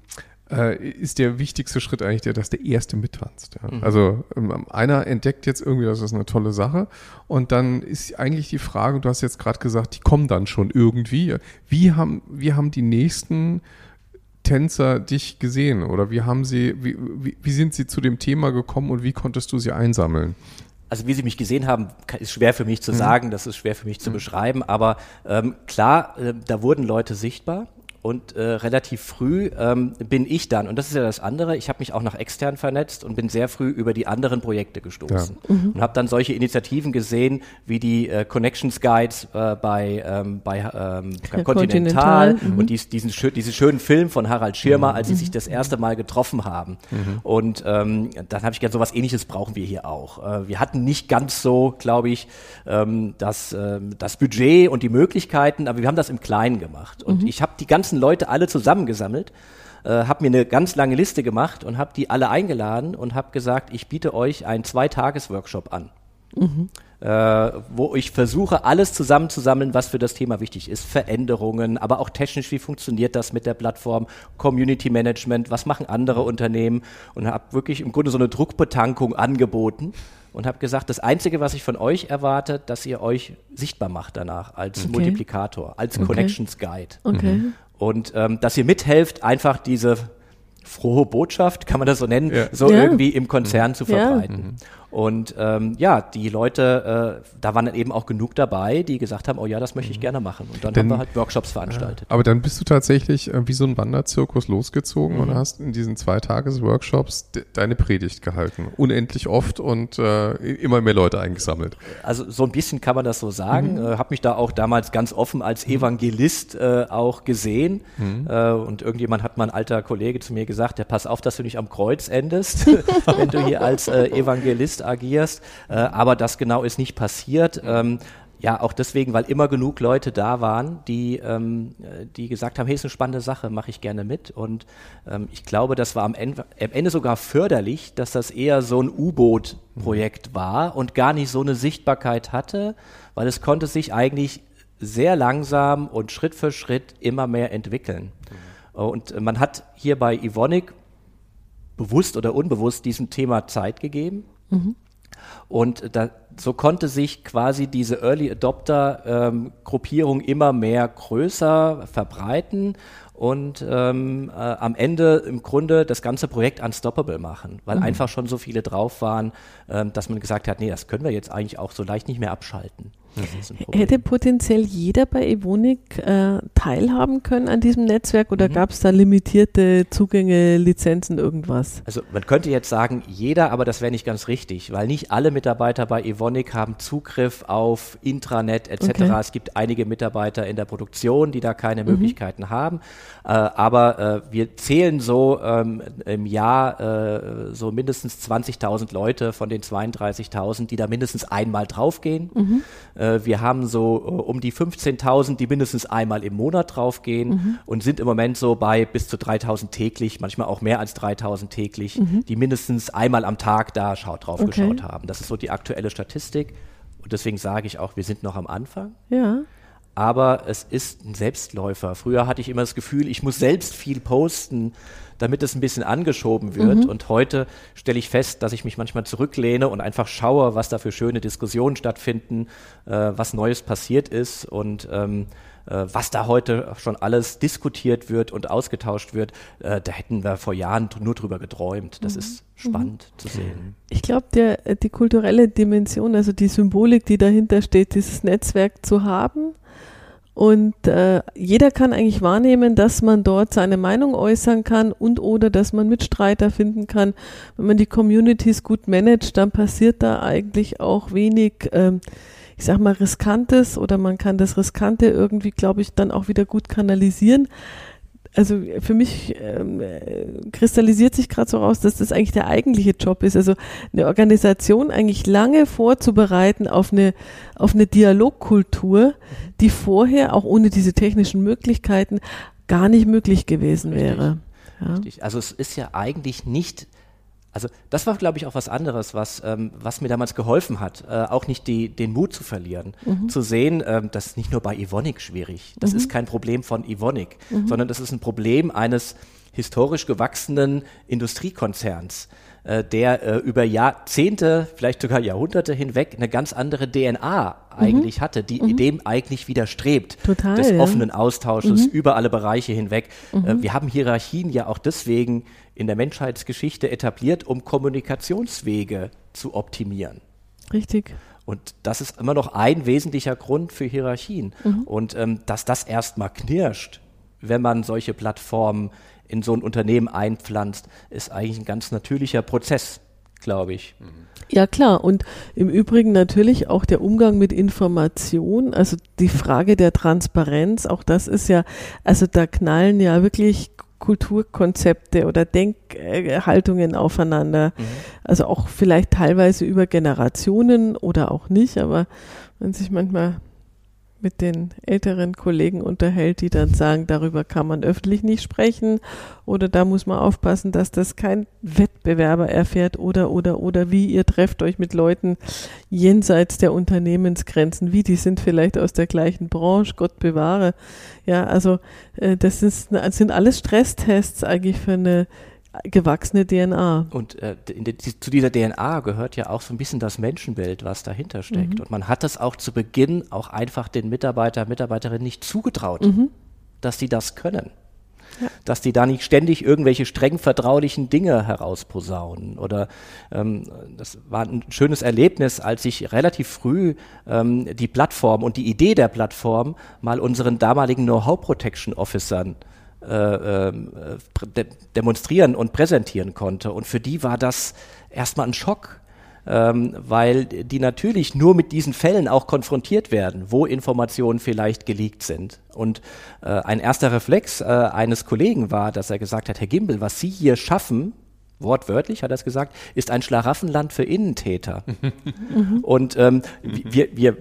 äh, ist der wichtigste Schritt eigentlich der, dass der Erste mittanzt. Ja? Also ähm, einer entdeckt jetzt irgendwie, das ist eine tolle Sache und dann ist eigentlich die Frage, du hast jetzt gerade gesagt, die kommen dann schon irgendwie. Wie haben, wie haben die nächsten Tänzer dich gesehen oder wie haben sie, wie, wie, wie sind sie zu dem Thema gekommen und wie konntest du sie einsammeln?
Also wie Sie mich gesehen haben, ist schwer für mich zu sagen, das ist schwer für mich zu beschreiben, aber ähm, klar, äh, da wurden Leute sichtbar. Und äh, relativ früh ähm, bin ich dann, und das ist ja das andere, ich habe mich auch nach extern vernetzt und bin sehr früh über die anderen Projekte gestoßen. Und habe dann solche Initiativen gesehen, wie die äh, Connections Guides äh, bei, ähm, bei ähm,
Ja,
Continental,
Continental, mhm.
und dies, diesen, schö diesen schönen Film von Harald Schirmer, als sie sich das erste Mal getroffen haben. Und ähm, dann habe ich gedacht, so was ähnliches brauchen wir hier auch. Äh, wir hatten nicht ganz so, glaube ich, ähm, das, ähm, das Budget und die Möglichkeiten, aber wir haben das im Kleinen gemacht. Und ich habe die ganzen Leute alle zusammengesammelt, äh, habe mir eine ganz lange Liste gemacht und habe die alle eingeladen und habe gesagt, ich biete euch einen Zweitages-Workshop an. Äh, wo ich versuche, alles zusammenzusammeln, was für das Thema wichtig ist. Veränderungen, aber auch technisch, wie funktioniert das mit der Plattform, Community Management, was machen andere Unternehmen? Und habe wirklich im Grunde so eine Druckbetankung angeboten und habe gesagt, das Einzige, was ich von euch erwarte, dass ihr euch sichtbar macht danach als
Okay.
Multiplikator, als Connections Guide.
Okay.
Und ähm, dass ihr mithelft, einfach diese frohe Botschaft, kann man das so nennen,
Ja.
so
Ja.
irgendwie im Konzern zu
Ja.
verbreiten. Und ähm, ja, die Leute, äh, da waren dann eben auch genug dabei, die gesagt haben, oh ja, das möchte ich gerne machen. Und dann
Denn-
haben wir halt Workshops veranstaltet.
Aber dann bist du tatsächlich äh, wie so ein Wanderzirkus losgezogen und hast in diesen zwei Tages-Workshops de deine Predigt gehalten. Unendlich oft und äh, immer mehr Leute eingesammelt.
Also so ein bisschen kann man das so sagen. Äh, habe mich da auch damals ganz offen als Evangelist äh, auch gesehen. Äh, und irgendjemand hat mal ein alter Kollege zu mir gesagt, ja, pass auf, dass du nicht am Kreuz endest, wenn du hier als äh, Evangelist agierst. Äh, aber das genau ist nicht passiert. Ähm, ja, auch deswegen, weil immer genug Leute da waren, die, ähm, äh, die gesagt haben, hey, ist eine spannende Sache, mache ich gerne mit. Und ähm, ich glaube, das war am Ende, am Ende sogar förderlich, dass das eher so ein U-Boot-Projekt war und gar nicht so eine Sichtbarkeit hatte, weil es konnte sich eigentlich sehr langsam und Schritt für Schritt immer mehr entwickeln. Und äh, man hat hier bei Ivonic bewusst oder unbewusst diesem Thema Zeit gegeben. Und da, so konnte sich quasi diese Early Adopter ähm, Gruppierung immer mehr größer verbreiten und ähm, äh, am Ende im Grunde das ganze Projekt unstoppable machen, weil einfach schon so viele drauf waren, ähm, dass man gesagt hat, nee, das können wir jetzt eigentlich auch so leicht nicht mehr abschalten.
Hätte potenziell jeder bei Evonik äh, teilhaben können an diesem Netzwerk oder gab es da limitierte Zugänge, Lizenzen, irgendwas?
Also man könnte jetzt sagen, jeder, aber das wäre nicht ganz richtig, weil nicht alle Mitarbeiter bei Evonik haben Zugriff auf Intranet etc.
Okay.
Es gibt einige Mitarbeiter in der Produktion, die da keine Möglichkeiten haben. Äh, aber äh, wir zählen so ähm, im Jahr äh, so mindestens 20.000 Leute von den 32.000, die da mindestens einmal draufgehen. Äh, wir haben so äh, um die 15.000, die mindestens einmal im Monat draufgehen und sind im Moment so bei bis zu 3.000 täglich, manchmal auch mehr als 3.000 täglich, die mindestens einmal am Tag da schaut, drauf
Okay.
geschaut haben. Das ist so die aktuelle Statistik. Und deswegen sage ich auch, wir sind noch am Anfang.
Ja.
aber es ist ein Selbstläufer. Früher hatte ich immer das Gefühl, ich muss selbst viel posten, damit es ein bisschen angeschoben wird. Mhm. Und heute stelle ich fest, dass ich mich manchmal zurücklehne und einfach schaue, was da für schöne Diskussionen stattfinden, äh, was Neues passiert ist und ähm, äh, was da heute schon alles diskutiert wird und ausgetauscht wird, äh, da hätten wir vor Jahren nur drüber geträumt. Das mhm. ist spannend mhm. zu sehen.
Ich glaube, äh, die kulturelle Dimension, also die Symbolik, die dahinter steht, dieses Netzwerk zu haben, und äh, jeder kann eigentlich wahrnehmen, dass man dort seine Meinung äußern kann und oder dass man Mitstreiter finden kann. Wenn man die Communities gut managt, dann passiert da eigentlich auch wenig, ähm, ich sag mal, Riskantes oder man kann das Riskante irgendwie, glaube ich, dann auch wieder gut kanalisieren also für mich ähm, kristallisiert sich gerade so raus, dass das eigentlich der eigentliche Job ist. Also eine Organisation eigentlich lange vorzubereiten auf eine, auf eine Dialogkultur, die vorher auch ohne diese technischen Möglichkeiten gar nicht möglich gewesen wäre.
Ja. Richtig. Also es ist ja eigentlich nicht also das war, glaube ich, auch was anderes, was, ähm, was mir damals geholfen hat, äh, auch nicht die, den Mut zu verlieren, mhm. zu sehen, ähm, das ist nicht nur bei Evonik schwierig, das mhm. ist kein Problem von Evonik, mhm. sondern das ist ein Problem eines historisch gewachsenen Industriekonzerns, äh, der äh, über Jahrzehnte, vielleicht sogar Jahrhunderte hinweg eine ganz andere DNA eigentlich mhm. hatte, die mhm. dem eigentlich widerstrebt,
Total,
des
ja.
offenen Austausches mhm. über alle Bereiche hinweg. Äh, wir haben Hierarchien ja auch deswegen in der Menschheitsgeschichte etabliert, um Kommunikationswege zu optimieren.
Richtig.
Und das ist immer noch ein wesentlicher Grund für Hierarchien. Mhm. Und ähm, dass das erstmal knirscht, wenn man solche Plattformen in so ein Unternehmen einpflanzt, ist eigentlich ein ganz natürlicher Prozess, glaube ich. Mhm.
Ja klar, und im Übrigen natürlich auch der Umgang mit Information, also die Frage der Transparenz, auch das ist ja, also da knallen ja wirklich Kulturkonzepte oder Denkhaltungen aufeinander. Mhm. Also auch vielleicht teilweise über Generationen oder auch nicht, aber wenn sich manchmal mit den älteren Kollegen unterhält, die dann sagen, darüber kann man öffentlich nicht sprechen oder da muss man aufpassen, dass das kein Wettbewerber erfährt oder oder oder wie ihr trefft euch mit Leuten jenseits der Unternehmensgrenzen, wie die sind vielleicht aus der gleichen Branche, Gott bewahre. Ja, also äh, das, ist, das sind alles Stresstests eigentlich für eine gewachsene DNA.
Und äh, die, zu dieser DNA gehört ja auch so ein bisschen das Menschenbild, was dahinter steckt. Mhm. Und man hat das auch zu Beginn auch einfach den Mitarbeiter, Mitarbeiterinnen nicht zugetraut, mhm. dass sie das können. Ja. Dass die da nicht ständig irgendwelche streng vertraulichen Dinge herausposaunen. Oder ähm, das war ein schönes Erlebnis, als ich relativ früh ähm, die Plattform und die Idee der Plattform mal unseren damaligen Know-how-Protection Officern äh, ähm, de demonstrieren und präsentieren konnte. Und für die war das erstmal ein Schock, ähm, weil die natürlich nur mit diesen Fällen auch konfrontiert werden, wo Informationen vielleicht geleakt sind. Und äh, ein erster Reflex äh, eines Kollegen war, dass er gesagt hat, Herr Gimbel, was Sie hier schaffen, wortwörtlich hat er es gesagt, ist ein Schlaraffenland für Innentäter. und ähm, wir, wir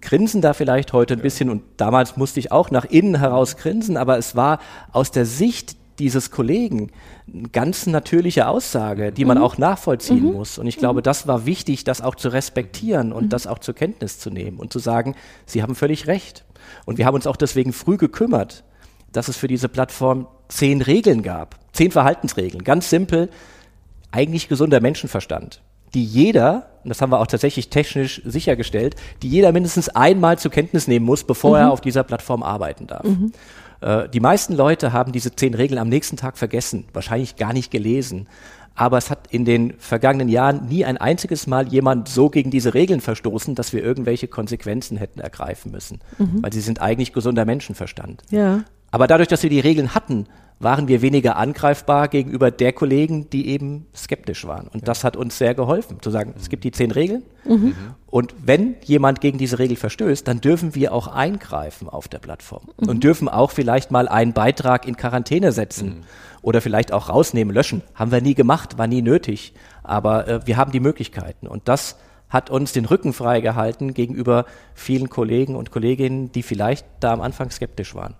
grinsen da vielleicht heute ein bisschen und damals musste ich auch nach innen heraus grinsen, aber es war aus der Sicht dieses Kollegen eine ganz natürliche Aussage, die man mhm. auch nachvollziehen mhm. muss. Und ich glaube, das war wichtig, das auch zu respektieren und mhm. das auch zur Kenntnis zu nehmen und zu sagen, Sie haben völlig recht. Und wir haben uns auch deswegen früh gekümmert, dass es für diese Plattform zehn Regeln gab, zehn Verhaltensregeln, ganz simpel eigentlich gesunder Menschenverstand, die jeder, und das haben wir auch tatsächlich technisch sichergestellt, die jeder mindestens einmal zur Kenntnis nehmen muss, bevor mhm. er auf dieser Plattform arbeiten darf. Mhm. Äh, die meisten Leute haben diese zehn Regeln am nächsten Tag vergessen, wahrscheinlich gar nicht gelesen. Aber es hat in den vergangenen Jahren nie ein einziges Mal jemand so gegen diese Regeln verstoßen, dass wir irgendwelche Konsequenzen hätten ergreifen müssen. Mhm. Weil sie sind eigentlich gesunder Menschenverstand.
Ja.
Aber dadurch, dass wir die Regeln hatten, waren wir weniger angreifbar gegenüber der Kollegen, die eben skeptisch waren. Und ja. das hat uns sehr geholfen, zu sagen, es gibt die zehn Regeln. Mhm. Und wenn jemand gegen diese Regel verstößt, dann dürfen wir auch eingreifen auf der Plattform mhm. und dürfen auch vielleicht mal einen Beitrag in Quarantäne setzen mhm. oder vielleicht auch rausnehmen, löschen. Haben wir nie gemacht, war nie nötig. Aber äh, wir haben die Möglichkeiten. Und das hat uns den Rücken freigehalten gegenüber vielen Kollegen und Kolleginnen, die vielleicht da am Anfang skeptisch waren.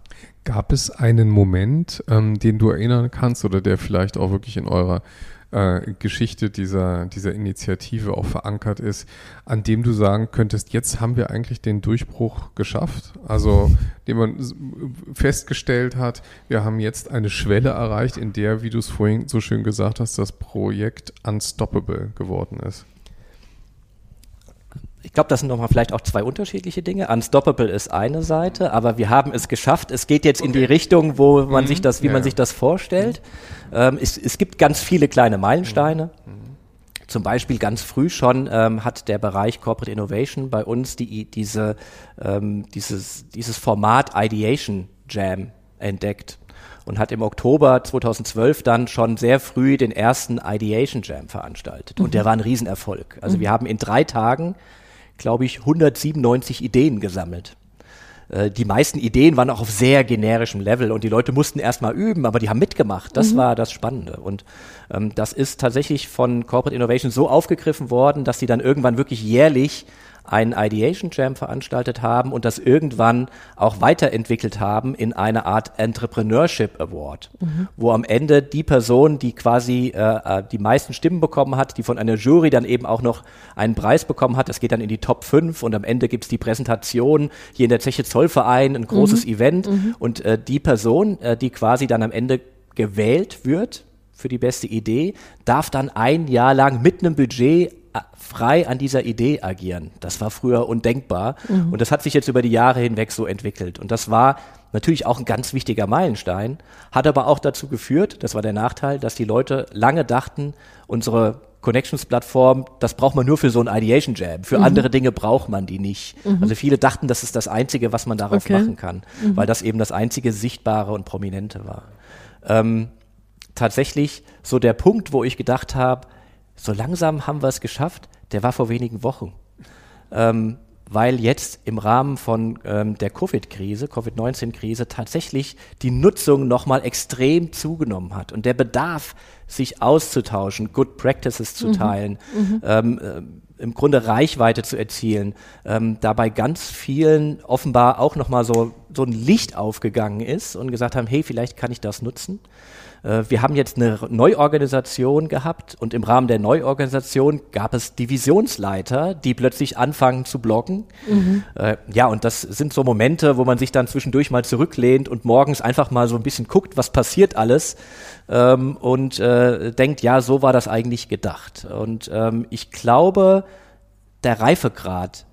Gab es einen Moment, ähm, den du erinnern kannst oder der vielleicht auch wirklich in eurer äh, Geschichte dieser, dieser Initiative auch verankert ist, an dem du sagen könntest, jetzt haben wir eigentlich den Durchbruch geschafft? Also, den man festgestellt hat, wir haben jetzt eine Schwelle erreicht, in der, wie du es vorhin so schön gesagt hast, das Projekt Unstoppable geworden ist.
Ich glaube, das sind nochmal vielleicht auch zwei unterschiedliche Dinge. Unstoppable ist eine Seite, aber wir haben es geschafft. Es geht jetzt okay. in die Richtung, wo man mhm. sich das, wie ja, man sich das vorstellt. Mhm. Ähm, es, es, gibt ganz viele kleine Meilensteine. Mhm. Zum Beispiel ganz früh schon ähm, hat der Bereich Corporate Innovation bei uns die, diese, ähm, dieses, dieses Format Ideation Jam entdeckt und hat im Oktober 2012 dann schon sehr früh den ersten Ideation Jam veranstaltet. Und der mhm. war ein Riesenerfolg. Also mhm. wir haben in drei Tagen glaube ich, 197 Ideen gesammelt. Äh, die meisten Ideen waren auch auf sehr generischem Level und die Leute mussten erstmal üben, aber die haben mitgemacht. Das mhm. war das Spannende. Und ähm, das ist tatsächlich von Corporate Innovation so aufgegriffen worden, dass sie dann irgendwann wirklich jährlich einen Ideation Jam veranstaltet haben und das irgendwann auch weiterentwickelt haben in eine Art Entrepreneurship Award, mhm. wo am Ende die Person, die quasi äh, äh, die meisten Stimmen bekommen hat, die von einer Jury dann eben auch noch einen Preis bekommen hat, das geht dann in die Top 5 und am Ende gibt's die Präsentation hier in der Zeche Zollverein, ein großes mhm. Event mhm. und äh, die Person, äh, die quasi dann am Ende gewählt wird für die beste Idee, darf dann ein Jahr lang mit einem Budget frei an dieser Idee agieren. Das war früher undenkbar. Mhm. Und das hat sich jetzt über die Jahre hinweg so entwickelt. Und das war natürlich auch ein ganz wichtiger Meilenstein, hat aber auch dazu geführt, das war der Nachteil, dass die Leute lange dachten, unsere Connections-Plattform, das braucht man nur für so ein Ideation Jam. Für mhm. andere Dinge braucht man die nicht. Mhm. Also viele dachten, das ist das Einzige, was man darauf okay. machen kann, mhm. weil das eben das einzige Sichtbare und Prominente war. Ähm, tatsächlich so der Punkt, wo ich gedacht habe, so langsam haben wir es geschafft, der war vor wenigen Wochen. Ähm, weil jetzt im Rahmen von ähm, der Covid-Krise, Covid-19-Krise tatsächlich die Nutzung nochmal extrem zugenommen hat und der Bedarf, sich auszutauschen, Good Practices zu mhm. teilen, mhm. ähm, äh, im Grunde Reichweite zu erzielen, ähm, dabei ganz vielen offenbar auch nochmal so, so ein Licht aufgegangen ist und gesagt haben, hey, vielleicht kann ich das nutzen. Äh, wir haben jetzt eine Neuorganisation gehabt und im Rahmen der Neuorganisation gab es Divisionsleiter, die plötzlich anfangen zu bloggen. Mhm. Äh, ja, und das sind so Momente, wo man sich dann zwischendurch mal zurücklehnt und morgens einfach mal so ein bisschen guckt, was passiert alles ähm, und äh, denkt, ja, so war das eigentlich gedacht. Und ähm, ich glaube, der Reifegrad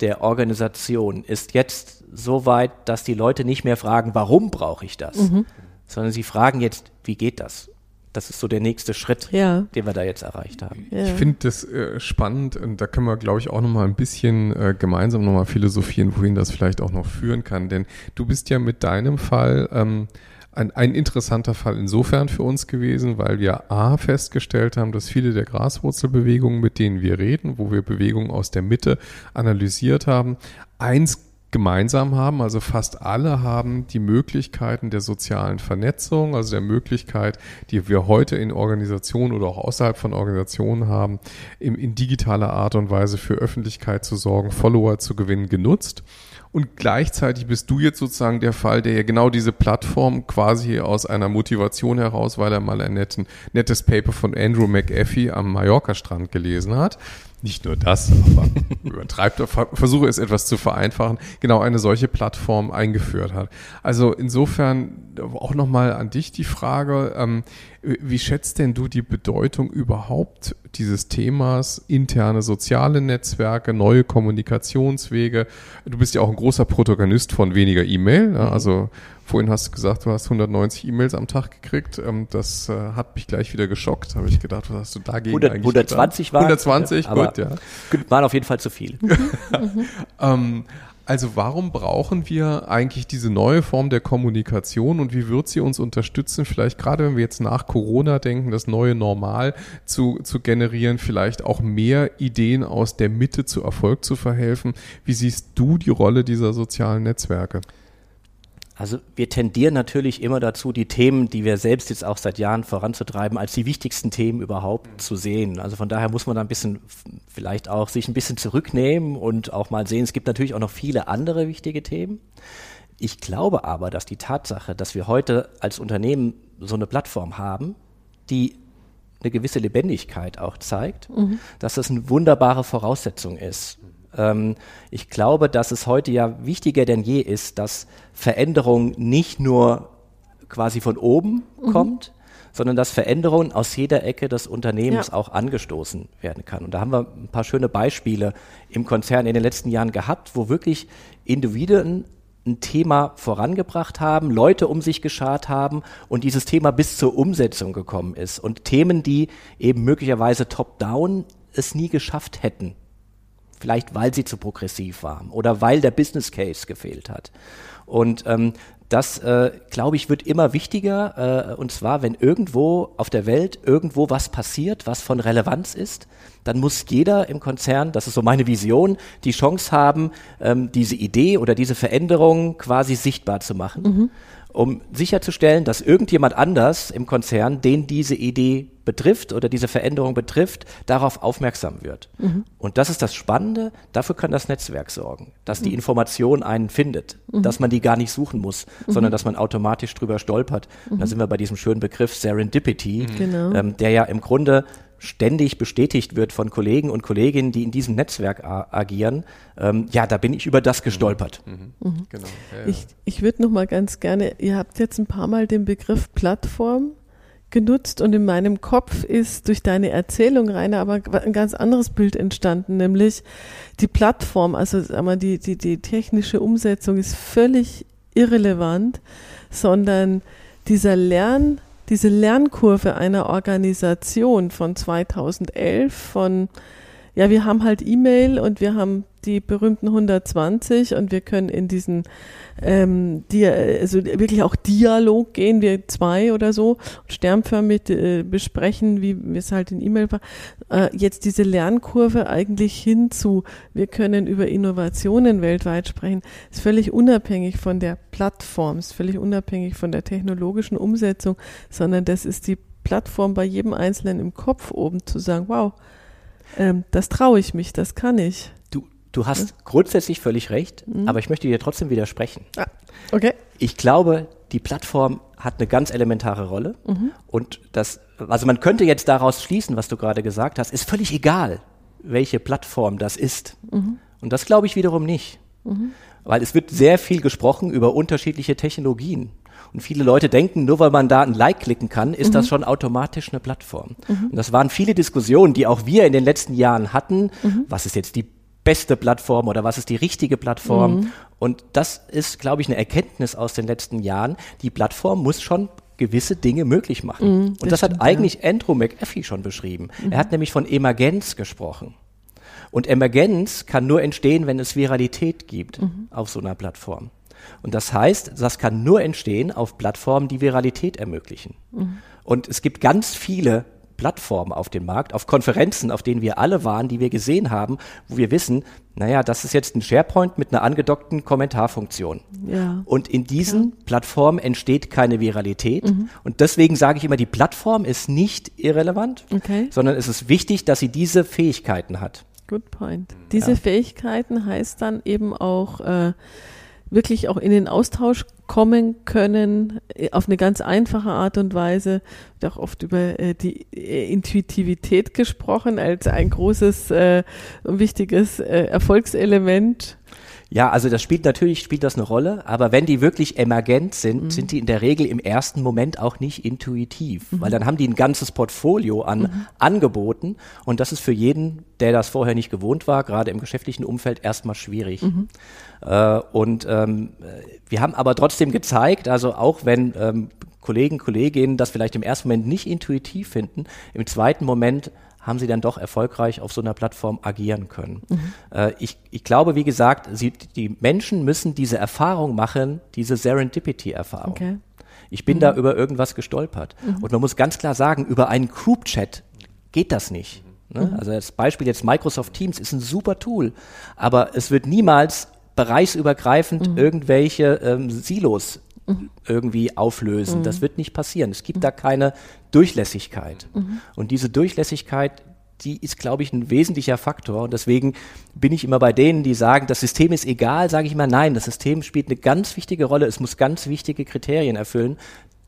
der Organisation ist jetzt so weit, dass die Leute nicht mehr fragen, warum brauche ich das, mhm sondern sie fragen jetzt, wie geht das? Das ist so der nächste Schritt, ja. den wir da jetzt erreicht haben.
Ja. Ich finde das äh, spannend und da können wir, glaube ich, auch nochmal ein bisschen äh, gemeinsam nochmal philosophieren, wohin das vielleicht auch noch führen kann. Denn du bist ja mit deinem Fall ähm, ein, ein interessanter Fall insofern für uns gewesen, weil wir A festgestellt haben, dass viele der Graswurzelbewegungen, mit denen wir reden, wo wir Bewegungen aus der Mitte analysiert haben, eins gemeinsam haben. Also fast alle haben die Möglichkeiten der sozialen Vernetzung, also der Möglichkeit, die wir heute in Organisationen oder auch außerhalb von Organisationen haben, in, in digitaler Art und Weise für Öffentlichkeit zu sorgen, Follower zu gewinnen, genutzt. Und gleichzeitig bist du jetzt sozusagen der Fall, der ja genau diese Plattform quasi aus einer Motivation heraus, weil er mal ein netten, nettes Paper von Andrew McAfee am Mallorca-Strand gelesen hat, nicht nur das, aber übertreibt, versuche es etwas zu vereinfachen, genau eine solche Plattform eingeführt hat. Also insofern auch nochmal an dich die Frage, ähm, wie schätzt denn du die Bedeutung überhaupt dieses Themas interne soziale Netzwerke, neue Kommunikationswege? Du bist ja auch ein großer Protagonist von weniger E-Mail, ja, mhm. also Vorhin hast du gesagt, du hast 190 E-Mails am Tag gekriegt. Ähm, das äh, hat mich gleich wieder geschockt. Habe ich gedacht, was hast du dagegen
100,
eigentlich
120 waren
120,
ja, gut, ja. Waren auf jeden Fall zu viel.
ähm, also warum brauchen wir eigentlich diese neue Form der Kommunikation und wie wird sie uns unterstützen, vielleicht gerade wenn wir jetzt nach Corona denken, das neue Normal zu, zu generieren, vielleicht auch mehr Ideen aus der Mitte zu Erfolg zu verhelfen. Wie siehst du die Rolle dieser sozialen Netzwerke?
Also wir tendieren natürlich immer dazu, die Themen, die wir selbst jetzt auch seit Jahren voranzutreiben, als die wichtigsten Themen überhaupt zu sehen. Also von daher muss man da ein bisschen vielleicht auch sich ein bisschen zurücknehmen und auch mal sehen, es gibt natürlich auch noch viele andere wichtige Themen. Ich glaube aber, dass die Tatsache, dass wir heute als Unternehmen so eine Plattform haben, die eine gewisse Lebendigkeit auch zeigt, mhm. dass das eine wunderbare Voraussetzung ist. Ähm, ich glaube, dass es heute ja wichtiger denn je ist, dass Veränderung nicht nur quasi von oben mhm. kommt, sondern dass Veränderungen aus jeder Ecke des Unternehmens ja. auch angestoßen werden kann. Und da haben wir ein paar schöne Beispiele im Konzern in den letzten Jahren gehabt, wo wirklich Individuen ein Thema vorangebracht haben, Leute um sich geschart haben und dieses Thema bis zur Umsetzung gekommen ist. Und Themen, die eben möglicherweise top-down es nie geschafft hätten. Vielleicht weil sie zu progressiv waren oder weil der Business Case gefehlt hat. Und ähm, das, äh, glaube ich, wird immer wichtiger. Äh, und zwar, wenn irgendwo auf der Welt irgendwo was passiert, was von Relevanz ist, dann muss jeder im Konzern, das ist so meine Vision, die Chance haben, ähm, diese Idee oder diese Veränderung quasi sichtbar zu machen. Mhm um sicherzustellen, dass irgendjemand anders im Konzern, den diese Idee betrifft oder diese Veränderung betrifft, darauf aufmerksam wird. Mhm. Und das ist das Spannende, dafür kann das Netzwerk sorgen, dass mhm. die Information einen findet, mhm. dass man die gar nicht suchen muss, mhm. sondern dass man automatisch drüber stolpert. Da mhm. sind wir bei diesem schönen Begriff Serendipity, genau. ähm, der ja im Grunde ständig bestätigt wird von Kollegen und Kolleginnen, die in diesem Netzwerk agieren, ähm, ja, da bin ich über das gestolpert. Mhm. Mhm.
mhm. Genau. Ja, ja. Ich, ich würde noch mal ganz gerne, ihr habt jetzt ein paar Mal den Begriff Plattform genutzt und in meinem Kopf ist durch deine Erzählung, Rainer, aber ein ganz anderes Bild entstanden, nämlich die Plattform, also sagen wir, die, die, die technische Umsetzung ist völlig irrelevant, sondern dieser Lern, diese Lernkurve einer Organisation von 2011 von ja, wir haben halt E-Mail und wir haben die berühmten 120 und wir können in diesen ähm, die, also wirklich auch Dialog gehen, wir zwei oder so, sternförmig äh, besprechen, wie wir es halt in E-Mail war. Äh, jetzt diese Lernkurve eigentlich hinzu, wir können über Innovationen weltweit sprechen, ist völlig unabhängig von der Plattform, ist völlig unabhängig von der technologischen Umsetzung, sondern das ist die Plattform bei jedem Einzelnen im Kopf oben zu sagen, wow, ähm, das traue ich mich, das kann ich.
Du, du hast ja. grundsätzlich völlig recht, mhm. aber ich möchte dir trotzdem widersprechen.
Ah, okay.
Ich glaube, die Plattform hat eine ganz elementare Rolle mhm. und das, also man könnte jetzt daraus schließen, was du gerade gesagt hast, ist völlig egal, welche Plattform das ist. Mhm. Und das glaube ich wiederum nicht. Mhm. Weil es wird sehr viel gesprochen über unterschiedliche Technologien. Und viele Leute denken, nur weil man da ein Like klicken kann, ist mhm. das schon automatisch eine Plattform. Mhm. Und das waren viele Diskussionen, die auch wir in den letzten Jahren hatten. Mhm. Was ist jetzt die beste Plattform oder was ist die richtige Plattform? Mhm. Und das ist, glaube ich, eine Erkenntnis aus den letzten Jahren. Die Plattform muss schon gewisse Dinge möglich machen. Mhm, das und das stimmt, hat eigentlich ja. Andrew McAfee schon beschrieben. Er hat nämlich von Emergenz gesprochen. Und Emergenz kann nur entstehen, wenn es Viralität gibt mhm. auf so einer Plattform. Und das heißt, das kann nur entstehen auf Plattformen, die Viralität ermöglichen. Mhm. Und es gibt ganz viele Plattformen auf dem Markt, auf Konferenzen, auf denen wir alle waren, die wir gesehen haben, wo wir wissen, naja, das ist jetzt ein SharePoint mit einer angedockten Kommentarfunktion. Ja. Und in diesen Klar. Plattformen entsteht keine Viralität. Mhm. Und deswegen sage ich immer, die Plattform ist nicht irrelevant, okay. sondern es ist wichtig, dass sie diese Fähigkeiten hat.
Good point. Diese ja. Fähigkeiten heißt dann eben auch, äh, wirklich auch in den Austausch kommen können, äh, auf eine ganz einfache Art und Weise. Wird auch oft über äh, die äh, Intuitivität gesprochen als ein großes und wichtiges Erfolgselement.
Ja, also das spielt natürlich, spielt das eine Rolle, aber wenn die wirklich emergent sind, mhm. sind die in der Regel im ersten Moment auch nicht intuitiv, mhm. weil dann haben die ein ganzes Portfolio an mhm. Angeboten und das ist für jeden, der das vorher nicht gewohnt war, gerade im geschäftlichen Umfeld erstmal schwierig. Mhm. Äh, und ähm, wir haben aber trotzdem gezeigt, also auch wenn ähm, Kollegen, Kolleginnen das vielleicht im ersten Moment nicht intuitiv finden, im zweiten Moment haben sie dann doch erfolgreich auf so einer Plattform agieren können. Mhm. Äh, ich, ich glaube, wie gesagt, sie, die Menschen müssen diese Erfahrung machen, diese Serendipity-Erfahrung. Okay. Ich bin mhm. da über irgendwas gestolpert. Mhm. Und man muss ganz klar sagen, über einen Group-Chat geht das nicht. Ne? Mhm. Also das Beispiel jetzt Microsoft Teams ist ein super Tool, aber es wird niemals bereichsübergreifend mhm. irgendwelche ähm, Silos mhm. irgendwie auflösen. Mhm. Das wird nicht passieren. Es gibt mhm. da keine Durchlässigkeit. Mhm. Und diese Durchlässigkeit, die ist, glaube ich, ein wesentlicher Faktor. Und deswegen bin ich immer bei denen, die sagen, das System ist egal, sage ich immer, nein, das System spielt eine ganz wichtige Rolle. Es muss ganz wichtige Kriterien erfüllen.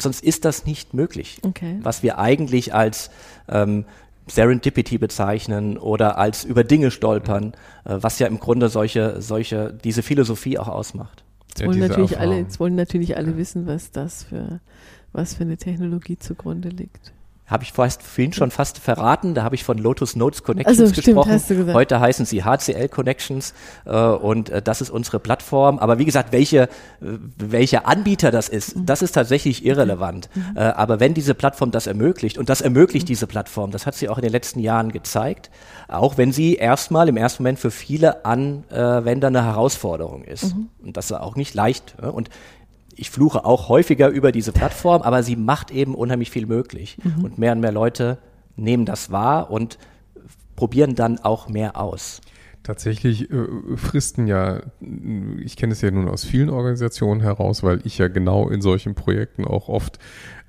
sonst ist das nicht möglich.
Okay.
Was wir eigentlich als ähm, Serendipity bezeichnen oder als über Dinge stolpern, äh, was ja im Grunde solche, solche, diese Philosophie auch ausmacht.
Jetzt wollen, natürlich alle, jetzt wollen natürlich alle wissen, was das für, was für eine Technologie zugrunde liegt.
Habe ich vorhin vorhin schon fast verraten, da habe ich von Lotus Notes Connections
Also, stimmt,
gesprochen.
gesagt.
Heute heißen sie HCL Connections äh, und äh, das ist unsere Plattform. Aber wie gesagt, welche, äh, welcher Anbieter das ist,
Mhm.
das ist tatsächlich irrelevant. Äh, aber wenn diese Plattform das ermöglicht, und das ermöglicht
Mhm.
diese Plattform, das hat sie auch in den letzten Jahren gezeigt, auch wenn sie erstmal im ersten Moment für viele Anwender eine Herausforderung ist.
Mhm.
Und das ist auch nicht leicht. ja. Und ich fluche auch häufiger über diese Plattform, aber sie macht eben unheimlich viel möglich.
Mhm.
Und mehr und mehr Leute nehmen das wahr und probieren dann auch mehr aus.
Tatsächlich äh, fristen ja, ich kenne es ja nun aus vielen Organisationen heraus, weil ich ja genau in solchen Projekten auch oft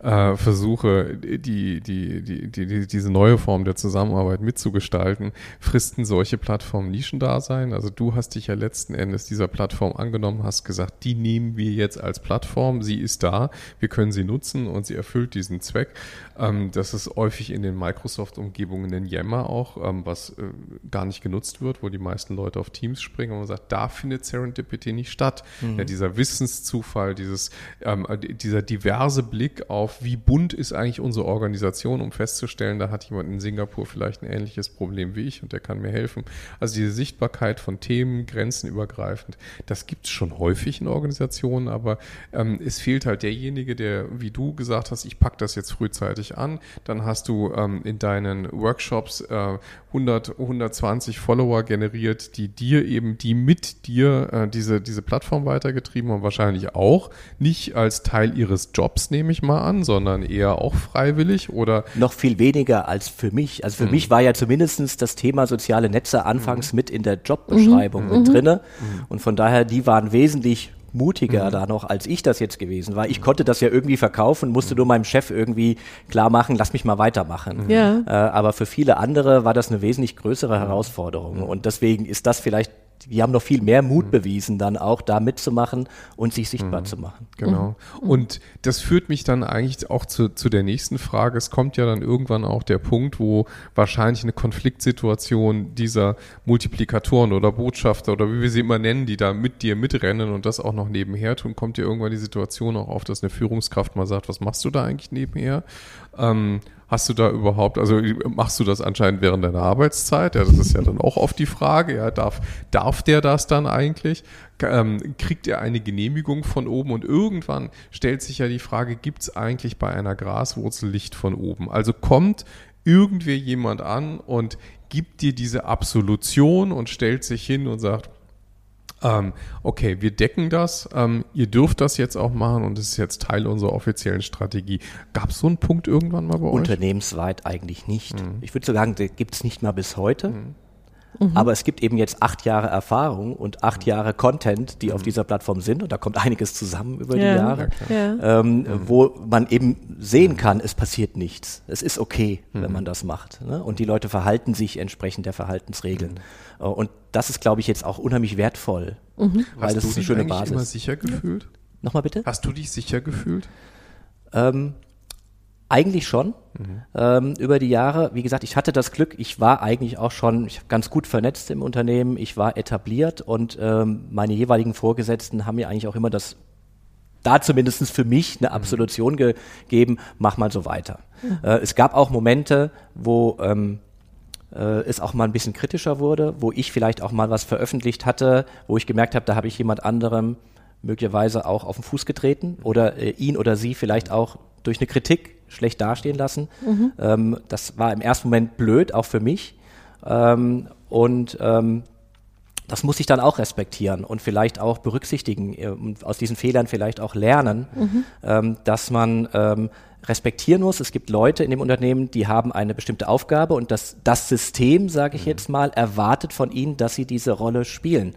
äh, versuche, die, die, die, die, die, diese neue Form der Zusammenarbeit mitzugestalten, fristen solche Plattformen Nischendasein. Also du hast dich ja letzten Endes dieser Plattform angenommen, hast gesagt, die nehmen wir jetzt als Plattform, sie ist da, wir können sie nutzen und sie erfüllt diesen Zweck. Ähm, das ist häufig in den Microsoft-Umgebungen ein Yammer auch, ähm, was äh, gar nicht genutzt wird, wo die meisten Leute auf Teams springen und man sagt, da findet Serendipity nicht statt. Ja, dieser Wissenszufall, dieses, ähm, äh, dieser diverse Blick auf, wie bunt ist eigentlich unsere Organisation, um festzustellen, da hat jemand in Singapur vielleicht ein ähnliches Problem wie ich und der kann mir helfen. Also diese Sichtbarkeit von Themen, grenzenübergreifend, das gibt es schon häufig in Organisationen, aber ähm, es fehlt halt derjenige, der, wie du gesagt hast, ich pack das jetzt frühzeitig an, dann hast du ähm, in deinen Workshops äh, 100, 120 Follower generiert, die dir eben, die mit dir äh, diese, diese Plattform weitergetrieben haben, wahrscheinlich auch nicht als Teil ihres Jobs, nehme ich mal an, sondern eher auch freiwillig oder
Noch viel weniger als für mich. Also für mich war ja zumindestens das Thema soziale Netze anfangs mit in der Jobbeschreibung mit drinne. Und von daher, die waren wesentlich mutiger da noch, als ich das jetzt gewesen war. Ich konnte das ja irgendwie verkaufen, musste nur meinem Chef irgendwie klar machen, lass mich mal weitermachen.
Ja.
Äh, aber für viele andere war das eine wesentlich größere Herausforderung. Und deswegen ist das vielleicht, die haben noch viel mehr Mut bewiesen, dann auch da mitzumachen und sich sichtbar zu machen.
Genau. Und das führt mich dann eigentlich auch zu, zu der nächsten Frage. Es kommt ja dann irgendwann auch der Punkt, wo wahrscheinlich eine Konfliktsituation dieser Multiplikatoren oder Botschafter oder wie wir sie immer nennen, die da mit dir mitrennen und das auch noch nebenher tun, kommt ja irgendwann die Situation auch auf, dass eine Führungskraft mal sagt, was machst du da eigentlich nebenher? Ähm, Hast du da überhaupt, also machst du das anscheinend während deiner Arbeitszeit? Ja, das ist ja dann auch oft die Frage. Ja, darf, darf der das dann eigentlich? Ähm, kriegt er eine Genehmigung von oben? Und irgendwann stellt sich ja die Frage, gibt es eigentlich bei einer Graswurzel Licht von oben? Also kommt irgendwer jemand an und gibt dir diese Absolution und stellt sich hin und sagt, ähm, okay, wir decken das, ähm, ihr dürft das jetzt auch machen und es ist jetzt Teil unserer offiziellen Strategie. Gab es so einen Punkt irgendwann mal bei euch?
Unternehmensweit eigentlich nicht. Ich würde sagen, gibt es nicht mal bis heute. Aber es gibt eben jetzt acht Jahre Erfahrung und acht Jahre Content, die auf dieser Plattform sind. Und da kommt einiges zusammen über die
Ja.
Jahre.
Ja.
ähm, wo man eben sehen kann, es passiert nichts. Es ist okay, wenn man das macht. Ne? Und die Leute verhalten sich entsprechend der Verhaltensregeln. Äh, Und das ist, glaube ich, jetzt auch unheimlich wertvoll, weil
Hast
das
du
ist eine
dich
schöne
eigentlich immer
Basis.
sicher gefühlt?
Nochmal bitte?
Hast du dich sicher gefühlt?
Ähm, eigentlich schon. Ähm, über die Jahre, wie gesagt, ich hatte das Glück, ich war eigentlich auch schon ganz gut vernetzt im Unternehmen, ich war etabliert und ähm, meine jeweiligen Vorgesetzten haben mir eigentlich auch immer das, da zumindest für mich eine Absolution gegeben, mach mal so weiter. Äh, es gab auch Momente, wo ähm, äh, es auch mal ein bisschen kritischer wurde, wo ich vielleicht auch mal was veröffentlicht hatte, wo ich gemerkt habe, da habe ich jemand anderem möglicherweise auch auf den Fuß getreten oder äh, ihn oder sie vielleicht auch durch eine Kritik schlecht dastehen lassen. Ähm, das war im ersten Moment blöd, auch für mich. Ähm, und ähm, das muss ich dann auch respektieren und vielleicht auch berücksichtigen äh, und aus diesen Fehlern vielleicht auch lernen, ähm, dass man ähm, respektieren muss. Es gibt Leute in dem Unternehmen, die haben eine bestimmte Aufgabe und das, das System, sage ich jetzt mal, erwartet von ihnen, dass sie diese Rolle spielen.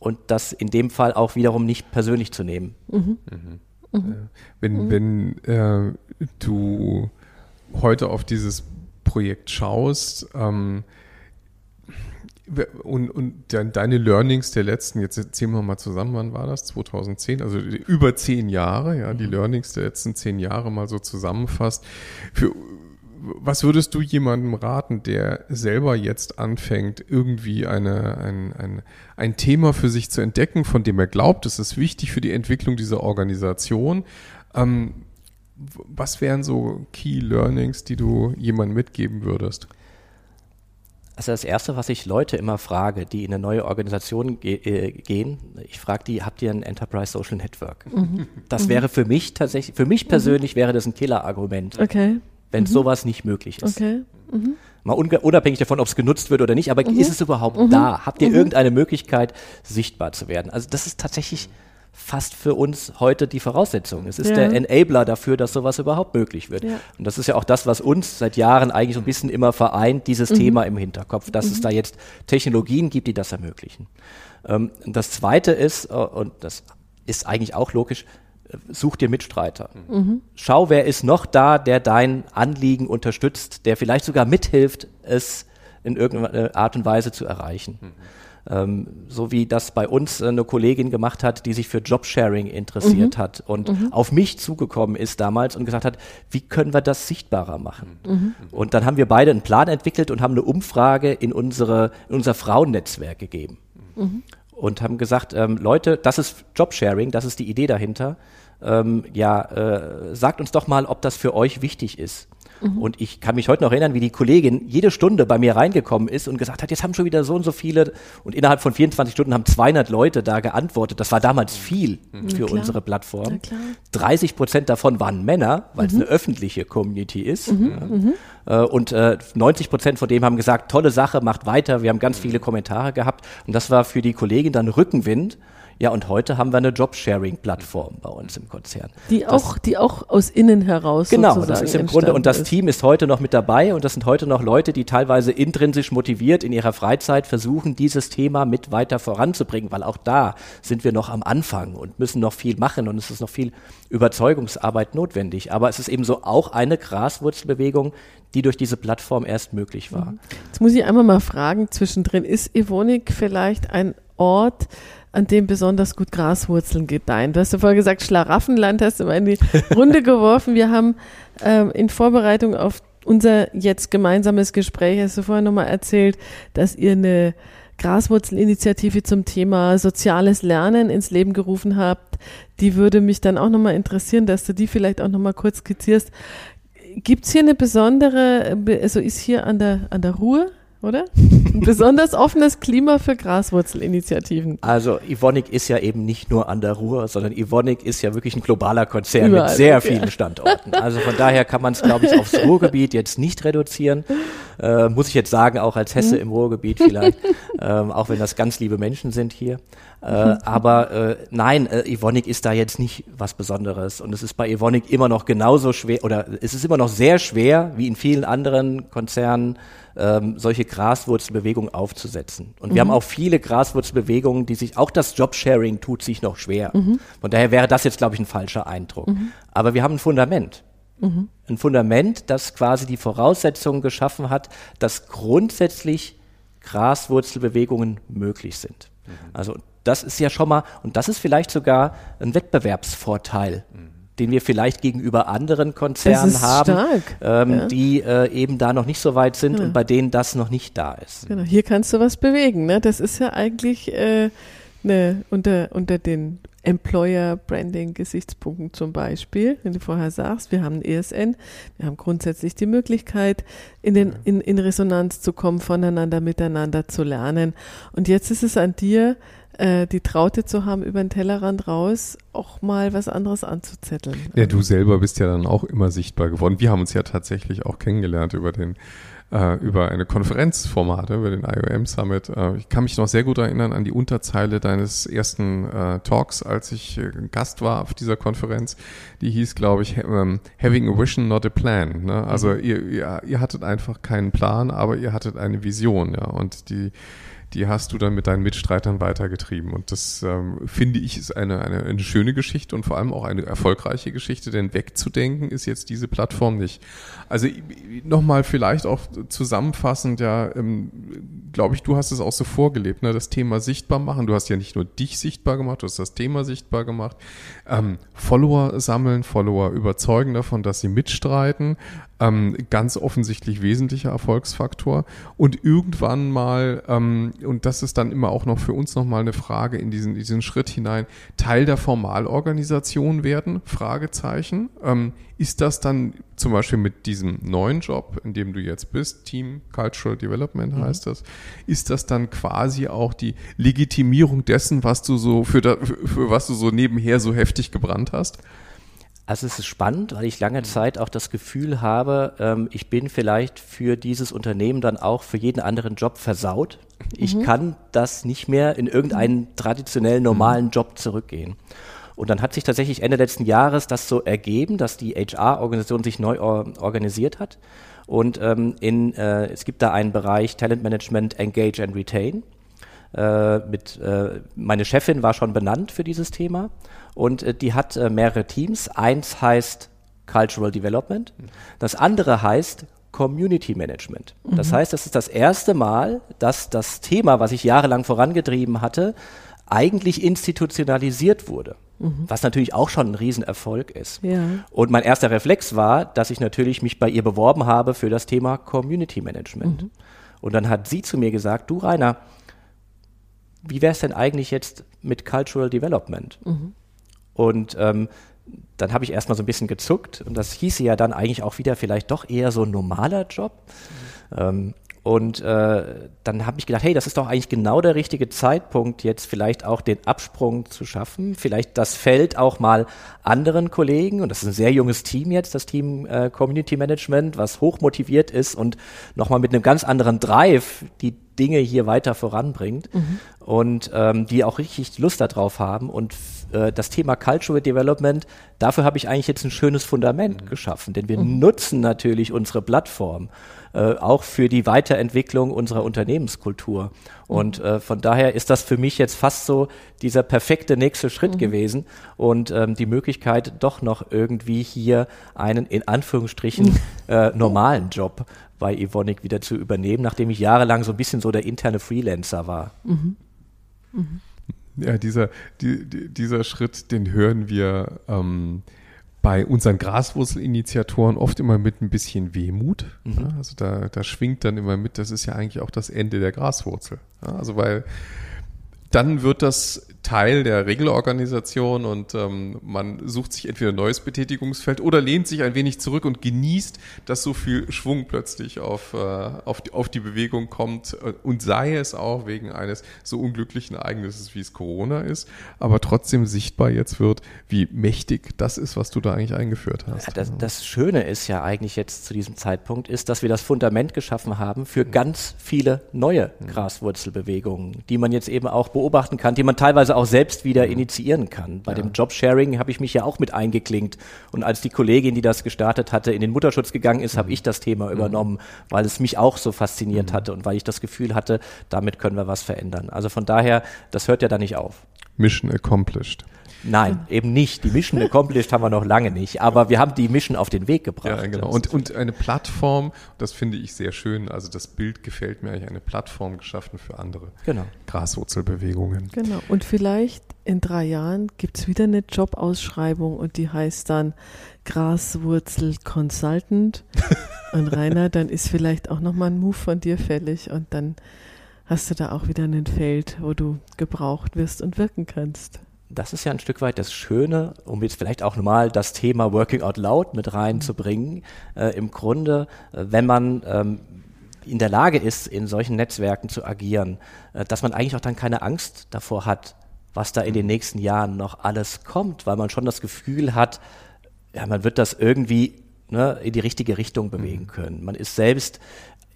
Und das in dem Fall auch wiederum nicht persönlich zu nehmen.
Wenn, wenn äh, du heute auf dieses Projekt schaust, ähm, Und, und deine Learnings der letzten, jetzt ziehen wir mal zusammen, wann war das? 2010, also über zehn Jahre, ja, die mhm. Learnings der letzten zehn Jahre mal so zusammenfasst. Für, was würdest du jemandem raten, der selber jetzt anfängt, irgendwie eine, ein, ein, ein Thema für sich zu entdecken, von dem er glaubt, es ist wichtig für die Entwicklung dieser Organisation? Ähm, was wären so Key Learnings, die du jemandem mitgeben würdest?
Also das Erste, was ich Leute immer frage, die in eine neue Organisation ge äh, gehen, ich frage die, habt ihr ein Enterprise Social Network? Mhm. Das mhm. wäre für mich tatsächlich, für mich persönlich mhm. wäre das ein Killer-Argument.
Okay.
Wenn mhm. sowas nicht möglich ist.
Okay. Mhm.
Mal unabhängig davon, ob es genutzt wird oder nicht, aber ist es überhaupt da? Habt ihr irgendeine Möglichkeit, sichtbar zu werden? Also das ist tatsächlich fast für uns heute die Voraussetzung. Es ist ja. der Enabler dafür, dass sowas überhaupt möglich wird. Ja. Und das ist ja auch das, was uns seit Jahren eigentlich so ein bisschen immer vereint, dieses mhm. Thema im Hinterkopf, dass mhm. es da jetzt Technologien gibt, die das ermöglichen. Ähm, das Zweite ist, äh, und das ist eigentlich auch logisch, such dir Mitstreiter. Mhm. Schau, wer ist noch da, der dein Anliegen unterstützt, der vielleicht sogar mithilft, es in irgendeiner Art und Weise zu erreichen. Mhm. Ähm, so wie das bei uns eine Kollegin gemacht hat, die sich für Jobsharing interessiert mhm. hat und mhm. auf mich zugekommen ist damals und gesagt hat, wie können wir das sichtbarer machen? Mhm. Und dann haben wir beide einen Plan entwickelt und haben eine Umfrage in, unsere, in unser Frauennetzwerk gegeben. Und haben gesagt, ähm, Leute, das ist Jobsharing, das ist die Idee dahinter. Ähm, ja, äh, sagt uns doch mal, ob das für euch wichtig ist. Mhm. Und ich kann mich heute noch erinnern, wie die Kollegin jede Stunde bei mir reingekommen ist und gesagt hat, jetzt haben schon wieder so und so viele und innerhalb von 24 Stunden haben 200 Leute da geantwortet. Das war damals viel mhm. für unsere Plattform. 30 Prozent davon waren Männer, weil es mhm. eine öffentliche Community ist. Mhm. Ja. Mhm. Äh, und äh, 90 Prozent von dem haben gesagt, tolle Sache, macht weiter. Wir haben ganz viele Kommentare gehabt. Und das war für die Kollegin dann Rückenwind ja, und heute haben wir eine Jobsharing-Plattform bei uns im Konzern.
Die das, auch, die auch aus innen heraus.
Genau, das ist im Grunde, und das ist. Team ist heute noch mit dabei und das sind heute noch Leute, die teilweise intrinsisch motiviert in ihrer Freizeit versuchen, dieses Thema mit weiter voranzubringen, weil auch da sind wir noch am Anfang und müssen noch viel machen und es ist noch viel Überzeugungsarbeit notwendig. Aber es ist eben so auch eine Graswurzelbewegung, die durch diese Plattform erst möglich war.
Jetzt muss ich einmal mal fragen zwischendrin, ist Evonik vielleicht ein Ort, an dem besonders gut Graswurzeln gedeihen. Du hast ja vorher gesagt, Schlaraffenland hast du mal in die Runde geworfen. Wir haben ähm, in Vorbereitung auf unser jetzt gemeinsames Gespräch, hast du vorher nochmal erzählt, dass ihr eine Graswurzelinitiative zum Thema soziales Lernen ins Leben gerufen habt. Die würde mich dann auch nochmal interessieren, dass du die vielleicht auch nochmal kurz skizzierst. Gibt es hier eine besondere, also ist hier an der, an der Ruhr oder? Ein besonders offenes Klima für Graswurzelinitiativen.
Also Evonik ist ja eben nicht nur an der Ruhr, sondern Evonik ist ja wirklich ein globaler Konzern Überall, mit sehr vielen ja. Standorten. Also von daher kann man es, glaube ich, aufs Ruhrgebiet jetzt nicht reduzieren. Äh, muss ich jetzt sagen, auch als Hesse hm. im Ruhrgebiet vielleicht, ähm, auch wenn das ganz liebe Menschen sind hier. Äh, aber äh, nein, äh, Evonik ist da jetzt nicht was Besonderes. Und es ist bei Evonik immer noch genauso schwer, oder es ist immer noch sehr schwer, wie in vielen anderen Konzernen, ähm, solche Graswurzelbewegungen aufzusetzen. Und wir haben mhm. auch viele Graswurzelbewegungen, die sich, auch das Jobsharing tut sich noch schwer. Mhm. Von daher wäre das jetzt, glaube ich, ein falscher Eindruck. Mhm. Aber wir haben ein Fundament. Mhm. Ein Fundament, das quasi die Voraussetzungen geschaffen hat, dass grundsätzlich Graswurzelbewegungen möglich sind. Mhm. Also das ist ja schon mal, und das ist vielleicht sogar ein Wettbewerbsvorteil. Mhm den wir vielleicht gegenüber anderen Konzernen haben, ähm, ja. die äh, eben da noch nicht so weit sind genau. und bei denen das noch nicht da ist.
Genau, hier kannst du was bewegen. Ne? Das ist ja eigentlich äh, ne, unter, unter den Employer Branding Gesichtspunkten zum Beispiel, wenn du vorher sagst, wir haben ein ESN, wir haben grundsätzlich die Möglichkeit, in, den, in, in Resonanz zu kommen, voneinander, miteinander zu lernen. Und jetzt ist es an dir, äh, die Traute zu haben, über den Tellerrand raus auch mal was anderes anzuzetteln.
Ja, du selber bist ja dann auch immer sichtbar geworden. Wir haben uns ja tatsächlich auch kennengelernt über den äh, über eine Konferenzformate, über den IOM Summit. Äh, ich kann mich noch sehr gut erinnern an die Unterzeile deines ersten äh, Talks, als ich Gast war auf dieser Konferenz. Die hieß, glaube ich, ähm, Having a Vision, not a Plan. Ne? Also mhm. ihr, ihr, ihr hattet einfach keinen Plan, aber ihr hattet eine Vision. Ja? Und die die hast du dann mit deinen Mitstreitern weitergetrieben. Und das ähm, finde ich ist eine, eine, eine schöne Geschichte und vor allem auch eine erfolgreiche Geschichte, denn wegzudenken ist jetzt diese Plattform nicht. Also nochmal vielleicht auch zusammenfassend, ja, ähm, glaube ich, du hast es auch so vorgelebt, ne? das Thema sichtbar machen. Du hast ja nicht nur dich sichtbar gemacht, du hast das Thema sichtbar gemacht. Ähm, Follower sammeln, Follower überzeugen davon, dass sie mitstreiten, ähm, ganz offensichtlich wesentlicher Erfolgsfaktor. Und irgendwann mal, ähm, und das ist dann immer auch noch für uns nochmal eine Frage in diesen, diesen Schritt hinein, Teil der Formalorganisation werden? Fragezeichen. Ähm, ist das dann zum Beispiel mit diesem neuen Job, in dem du jetzt bist, Team Cultural Development mhm. heißt mhm. das, ist das dann quasi auch die Legitimierung dessen, was du so für, da, für, für was du so nebenher so heftig gebrannt hast?
Also es ist spannend, weil ich lange Zeit auch das Gefühl habe, ähm, ich bin vielleicht für dieses Unternehmen dann auch für jeden anderen Job versaut. Ich mhm. kann das nicht mehr in irgendeinen traditionellen normalen mhm. Job zurückgehen. Und dann hat sich tatsächlich Ende letzten Jahres das so ergeben, dass die HR-Organisation sich neu or organisiert hat. Und ähm, in, äh, es gibt da einen Bereich Talent Management Engage and Retain. Äh, mit, äh, meine Chefin war schon benannt für dieses Thema und äh, die hat mehrere Teams. Eins heißt Cultural Development, das andere heißt Community Management. Mhm. Das heißt, das ist das erste Mal, dass das Thema, was ich jahrelang vorangetrieben hatte, eigentlich institutionalisiert wurde. Mhm. Was natürlich auch schon ein Riesenerfolg ist. Ja. Und mein erster Reflex war, dass ich natürlich mich bei ihr beworben habe für das Thema Community Management. Mhm. Und dann hat sie zu mir gesagt, du Rainer, wie wäre es denn eigentlich jetzt mit Cultural Development? Mhm. Und ähm, dann habe ich erstmal so ein bisschen gezuckt und das hieße ja dann eigentlich auch wieder vielleicht doch eher so ein normaler Job. Mhm. Ähm, und äh, dann habe ich gedacht, hey, das ist doch eigentlich genau der richtige Zeitpunkt, jetzt vielleicht auch den Absprung zu schaffen, vielleicht das Feld auch mal anderen Kollegen, und das ist ein sehr junges Team jetzt, das Team äh, Community Management, was hoch motiviert ist und nochmal mit einem ganz anderen Drive die Dinge hier weiter voranbringt mhm. und ähm, die auch richtig Lust darauf haben. Und äh, das Thema Cultural Development, dafür habe ich eigentlich jetzt ein schönes Fundament mhm. geschaffen, denn wir mhm. nutzen natürlich unsere Plattform äh, auch für die Weiterentwicklung unserer Unternehmenskultur. Und äh, von daher ist das für mich jetzt fast so dieser perfekte nächste Schritt mhm. gewesen und ähm, die Möglichkeit, doch noch irgendwie hier einen in Anführungsstrichen mhm. äh, normalen Job bei Evonik wieder zu übernehmen, nachdem ich jahrelang so ein bisschen so der interne Freelancer war. Mhm.
Mhm. Ja, dieser, die, dieser Schritt, den hören wir ähm, bei unseren Graswurzelinitiatoren oft immer mit ein bisschen Wehmut. Mhm. Ja, also da, da schwingt dann immer mit, das ist ja eigentlich auch das Ende der Graswurzel. Ja, also weil dann wird das Teil der Regelorganisation und ähm, man sucht sich entweder ein neues Betätigungsfeld oder lehnt sich ein wenig zurück und genießt, dass so viel Schwung plötzlich auf, äh, auf, die, auf die Bewegung kommt äh, und sei es auch wegen eines so unglücklichen Ereignisses, wie es Corona ist, aber trotzdem sichtbar jetzt wird, wie mächtig das ist, was du da eigentlich eingeführt hast.
Ja, das, das Schöne ist ja eigentlich jetzt zu diesem Zeitpunkt, ist, dass wir das Fundament geschaffen haben für ganz viele neue Graswurzelbewegungen, die man jetzt eben auch beobachten kann, die man teilweise teilweise auch selbst wieder mhm. initiieren kann. Bei ja. dem Jobsharing habe ich mich ja auch mit eingeklinkt. Und als die Kollegin, die das gestartet hatte, in den Mutterschutz gegangen ist, mhm. habe ich das Thema mhm. übernommen, weil es mich auch so fasziniert mhm. hatte und weil ich das Gefühl hatte, damit können wir was verändern. Also von daher, das hört ja da nicht auf.
Mission accomplished.
Nein, eben nicht. Die Mission Accomplished haben wir noch lange nicht, aber wir haben die Mission auf den Weg gebracht. Ja,
genau. Und, und eine Plattform, das finde ich sehr schön, also das Bild gefällt mir eigentlich, eine Plattform geschaffen für andere
genau.
Graswurzelbewegungen.
Genau. Und vielleicht in drei Jahren gibt es wieder eine Jobausschreibung und die heißt dann Graswurzel Consultant. und Rainer, dann ist vielleicht auch nochmal ein Move von dir fällig und dann hast du da auch wieder ein Feld, wo du gebraucht wirst und wirken kannst
das ist ja ein Stück weit das Schöne, um jetzt vielleicht auch nochmal das Thema Working Out Loud mit reinzubringen. Äh, Im Grunde, äh, wenn man ähm, in der Lage ist, in solchen Netzwerken zu agieren, äh, dass man eigentlich auch dann keine Angst davor hat, was da in den nächsten Jahren noch alles kommt, weil man schon das Gefühl hat, ja, man wird das irgendwie ne, in die richtige Richtung bewegen mhm. können. Man ist selbst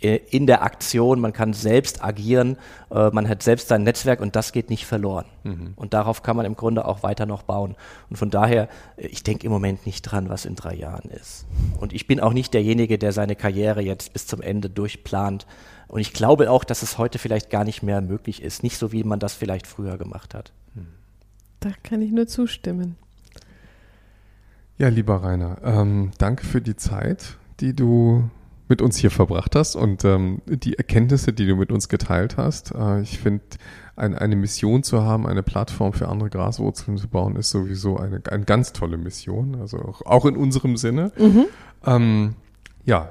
in der Aktion, man kann selbst agieren, äh, man hat selbst sein Netzwerk und das geht nicht verloren. Mhm. Und darauf kann man im Grunde auch weiter noch bauen. Und von daher, äh, ich denke im Moment nicht dran, was in drei Jahren ist. Und ich bin auch nicht derjenige, der seine Karriere jetzt bis zum Ende durchplant. Und ich glaube auch, dass es heute vielleicht gar nicht mehr möglich ist. Nicht so, wie man das vielleicht früher gemacht hat.
Da kann ich nur zustimmen.
Ja, lieber Rainer, ähm, danke für die Zeit, die du mit uns hier verbracht hast und ähm, die Erkenntnisse, die du mit uns geteilt hast. Äh, ich finde, ein, eine Mission zu haben, eine Plattform für andere Graswurzeln zu bauen, ist sowieso eine, eine ganz tolle Mission, also auch, auch in unserem Sinne. Mhm. Ähm, ja,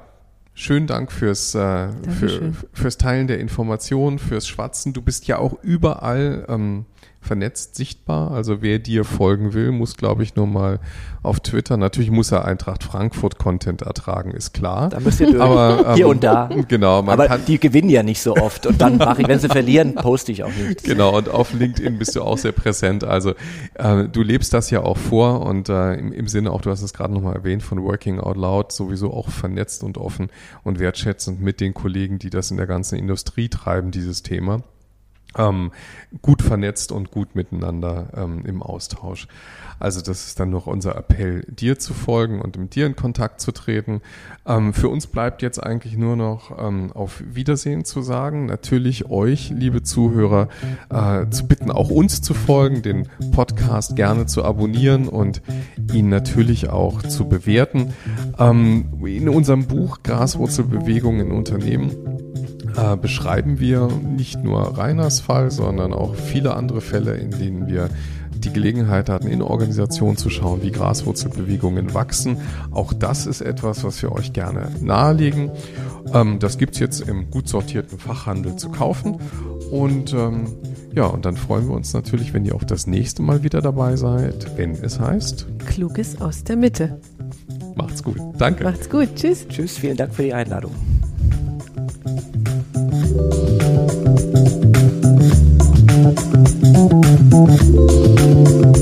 schönen Dank fürs, äh, für, fürs Teilen der Informationen, fürs Schwatzen. Du bist ja auch überall ähm, vernetzt sichtbar. Also wer dir folgen will, muss, glaube ich, nur mal auf Twitter. Natürlich muss er Eintracht Frankfurt Content ertragen, ist klar.
Da müsst ihr durch. Aber, ähm, Hier und da.
Genau.
Aber kann, die gewinnen ja nicht so oft. Und dann mache ich, wenn sie verlieren, poste ich auch nicht.
Genau. Und auf LinkedIn bist du auch sehr präsent. Also äh, du lebst das ja auch vor und äh, im, im Sinne auch, du hast es gerade nochmal erwähnt, von Working Out Loud sowieso auch vernetzt und offen und wertschätzend mit den Kollegen, die das in der ganzen Industrie treiben, dieses Thema ähm, gut vernetzt und gut miteinander ähm, im Austausch. Also das ist dann noch unser Appell, dir zu folgen und mit dir in Kontakt zu treten. Ähm, für uns bleibt jetzt eigentlich nur noch ähm, auf Wiedersehen zu sagen. Natürlich euch, liebe Zuhörer, äh, zu bitten, auch uns zu folgen, den Podcast gerne zu abonnieren und ihn natürlich auch zu bewerten. Ähm, in unserem Buch Graswurzelbewegung in Unternehmen äh, beschreiben wir nicht nur Reiners Fall, sondern auch viele andere Fälle, in denen wir die Gelegenheit hatten, in Organisationen zu schauen, wie Graswurzelbewegungen wachsen. Auch das ist etwas, was wir euch gerne nahelegen. Ähm, das gibt's jetzt im gut sortierten Fachhandel zu kaufen. Und ähm, ja, und dann freuen wir uns natürlich, wenn ihr auch das nächste Mal wieder dabei seid, wenn es heißt
Kluges aus der Mitte.
Macht's gut. Danke.
Macht's gut. Tschüss.
Tschüss. Vielen Dank für die Einladung. Thank you.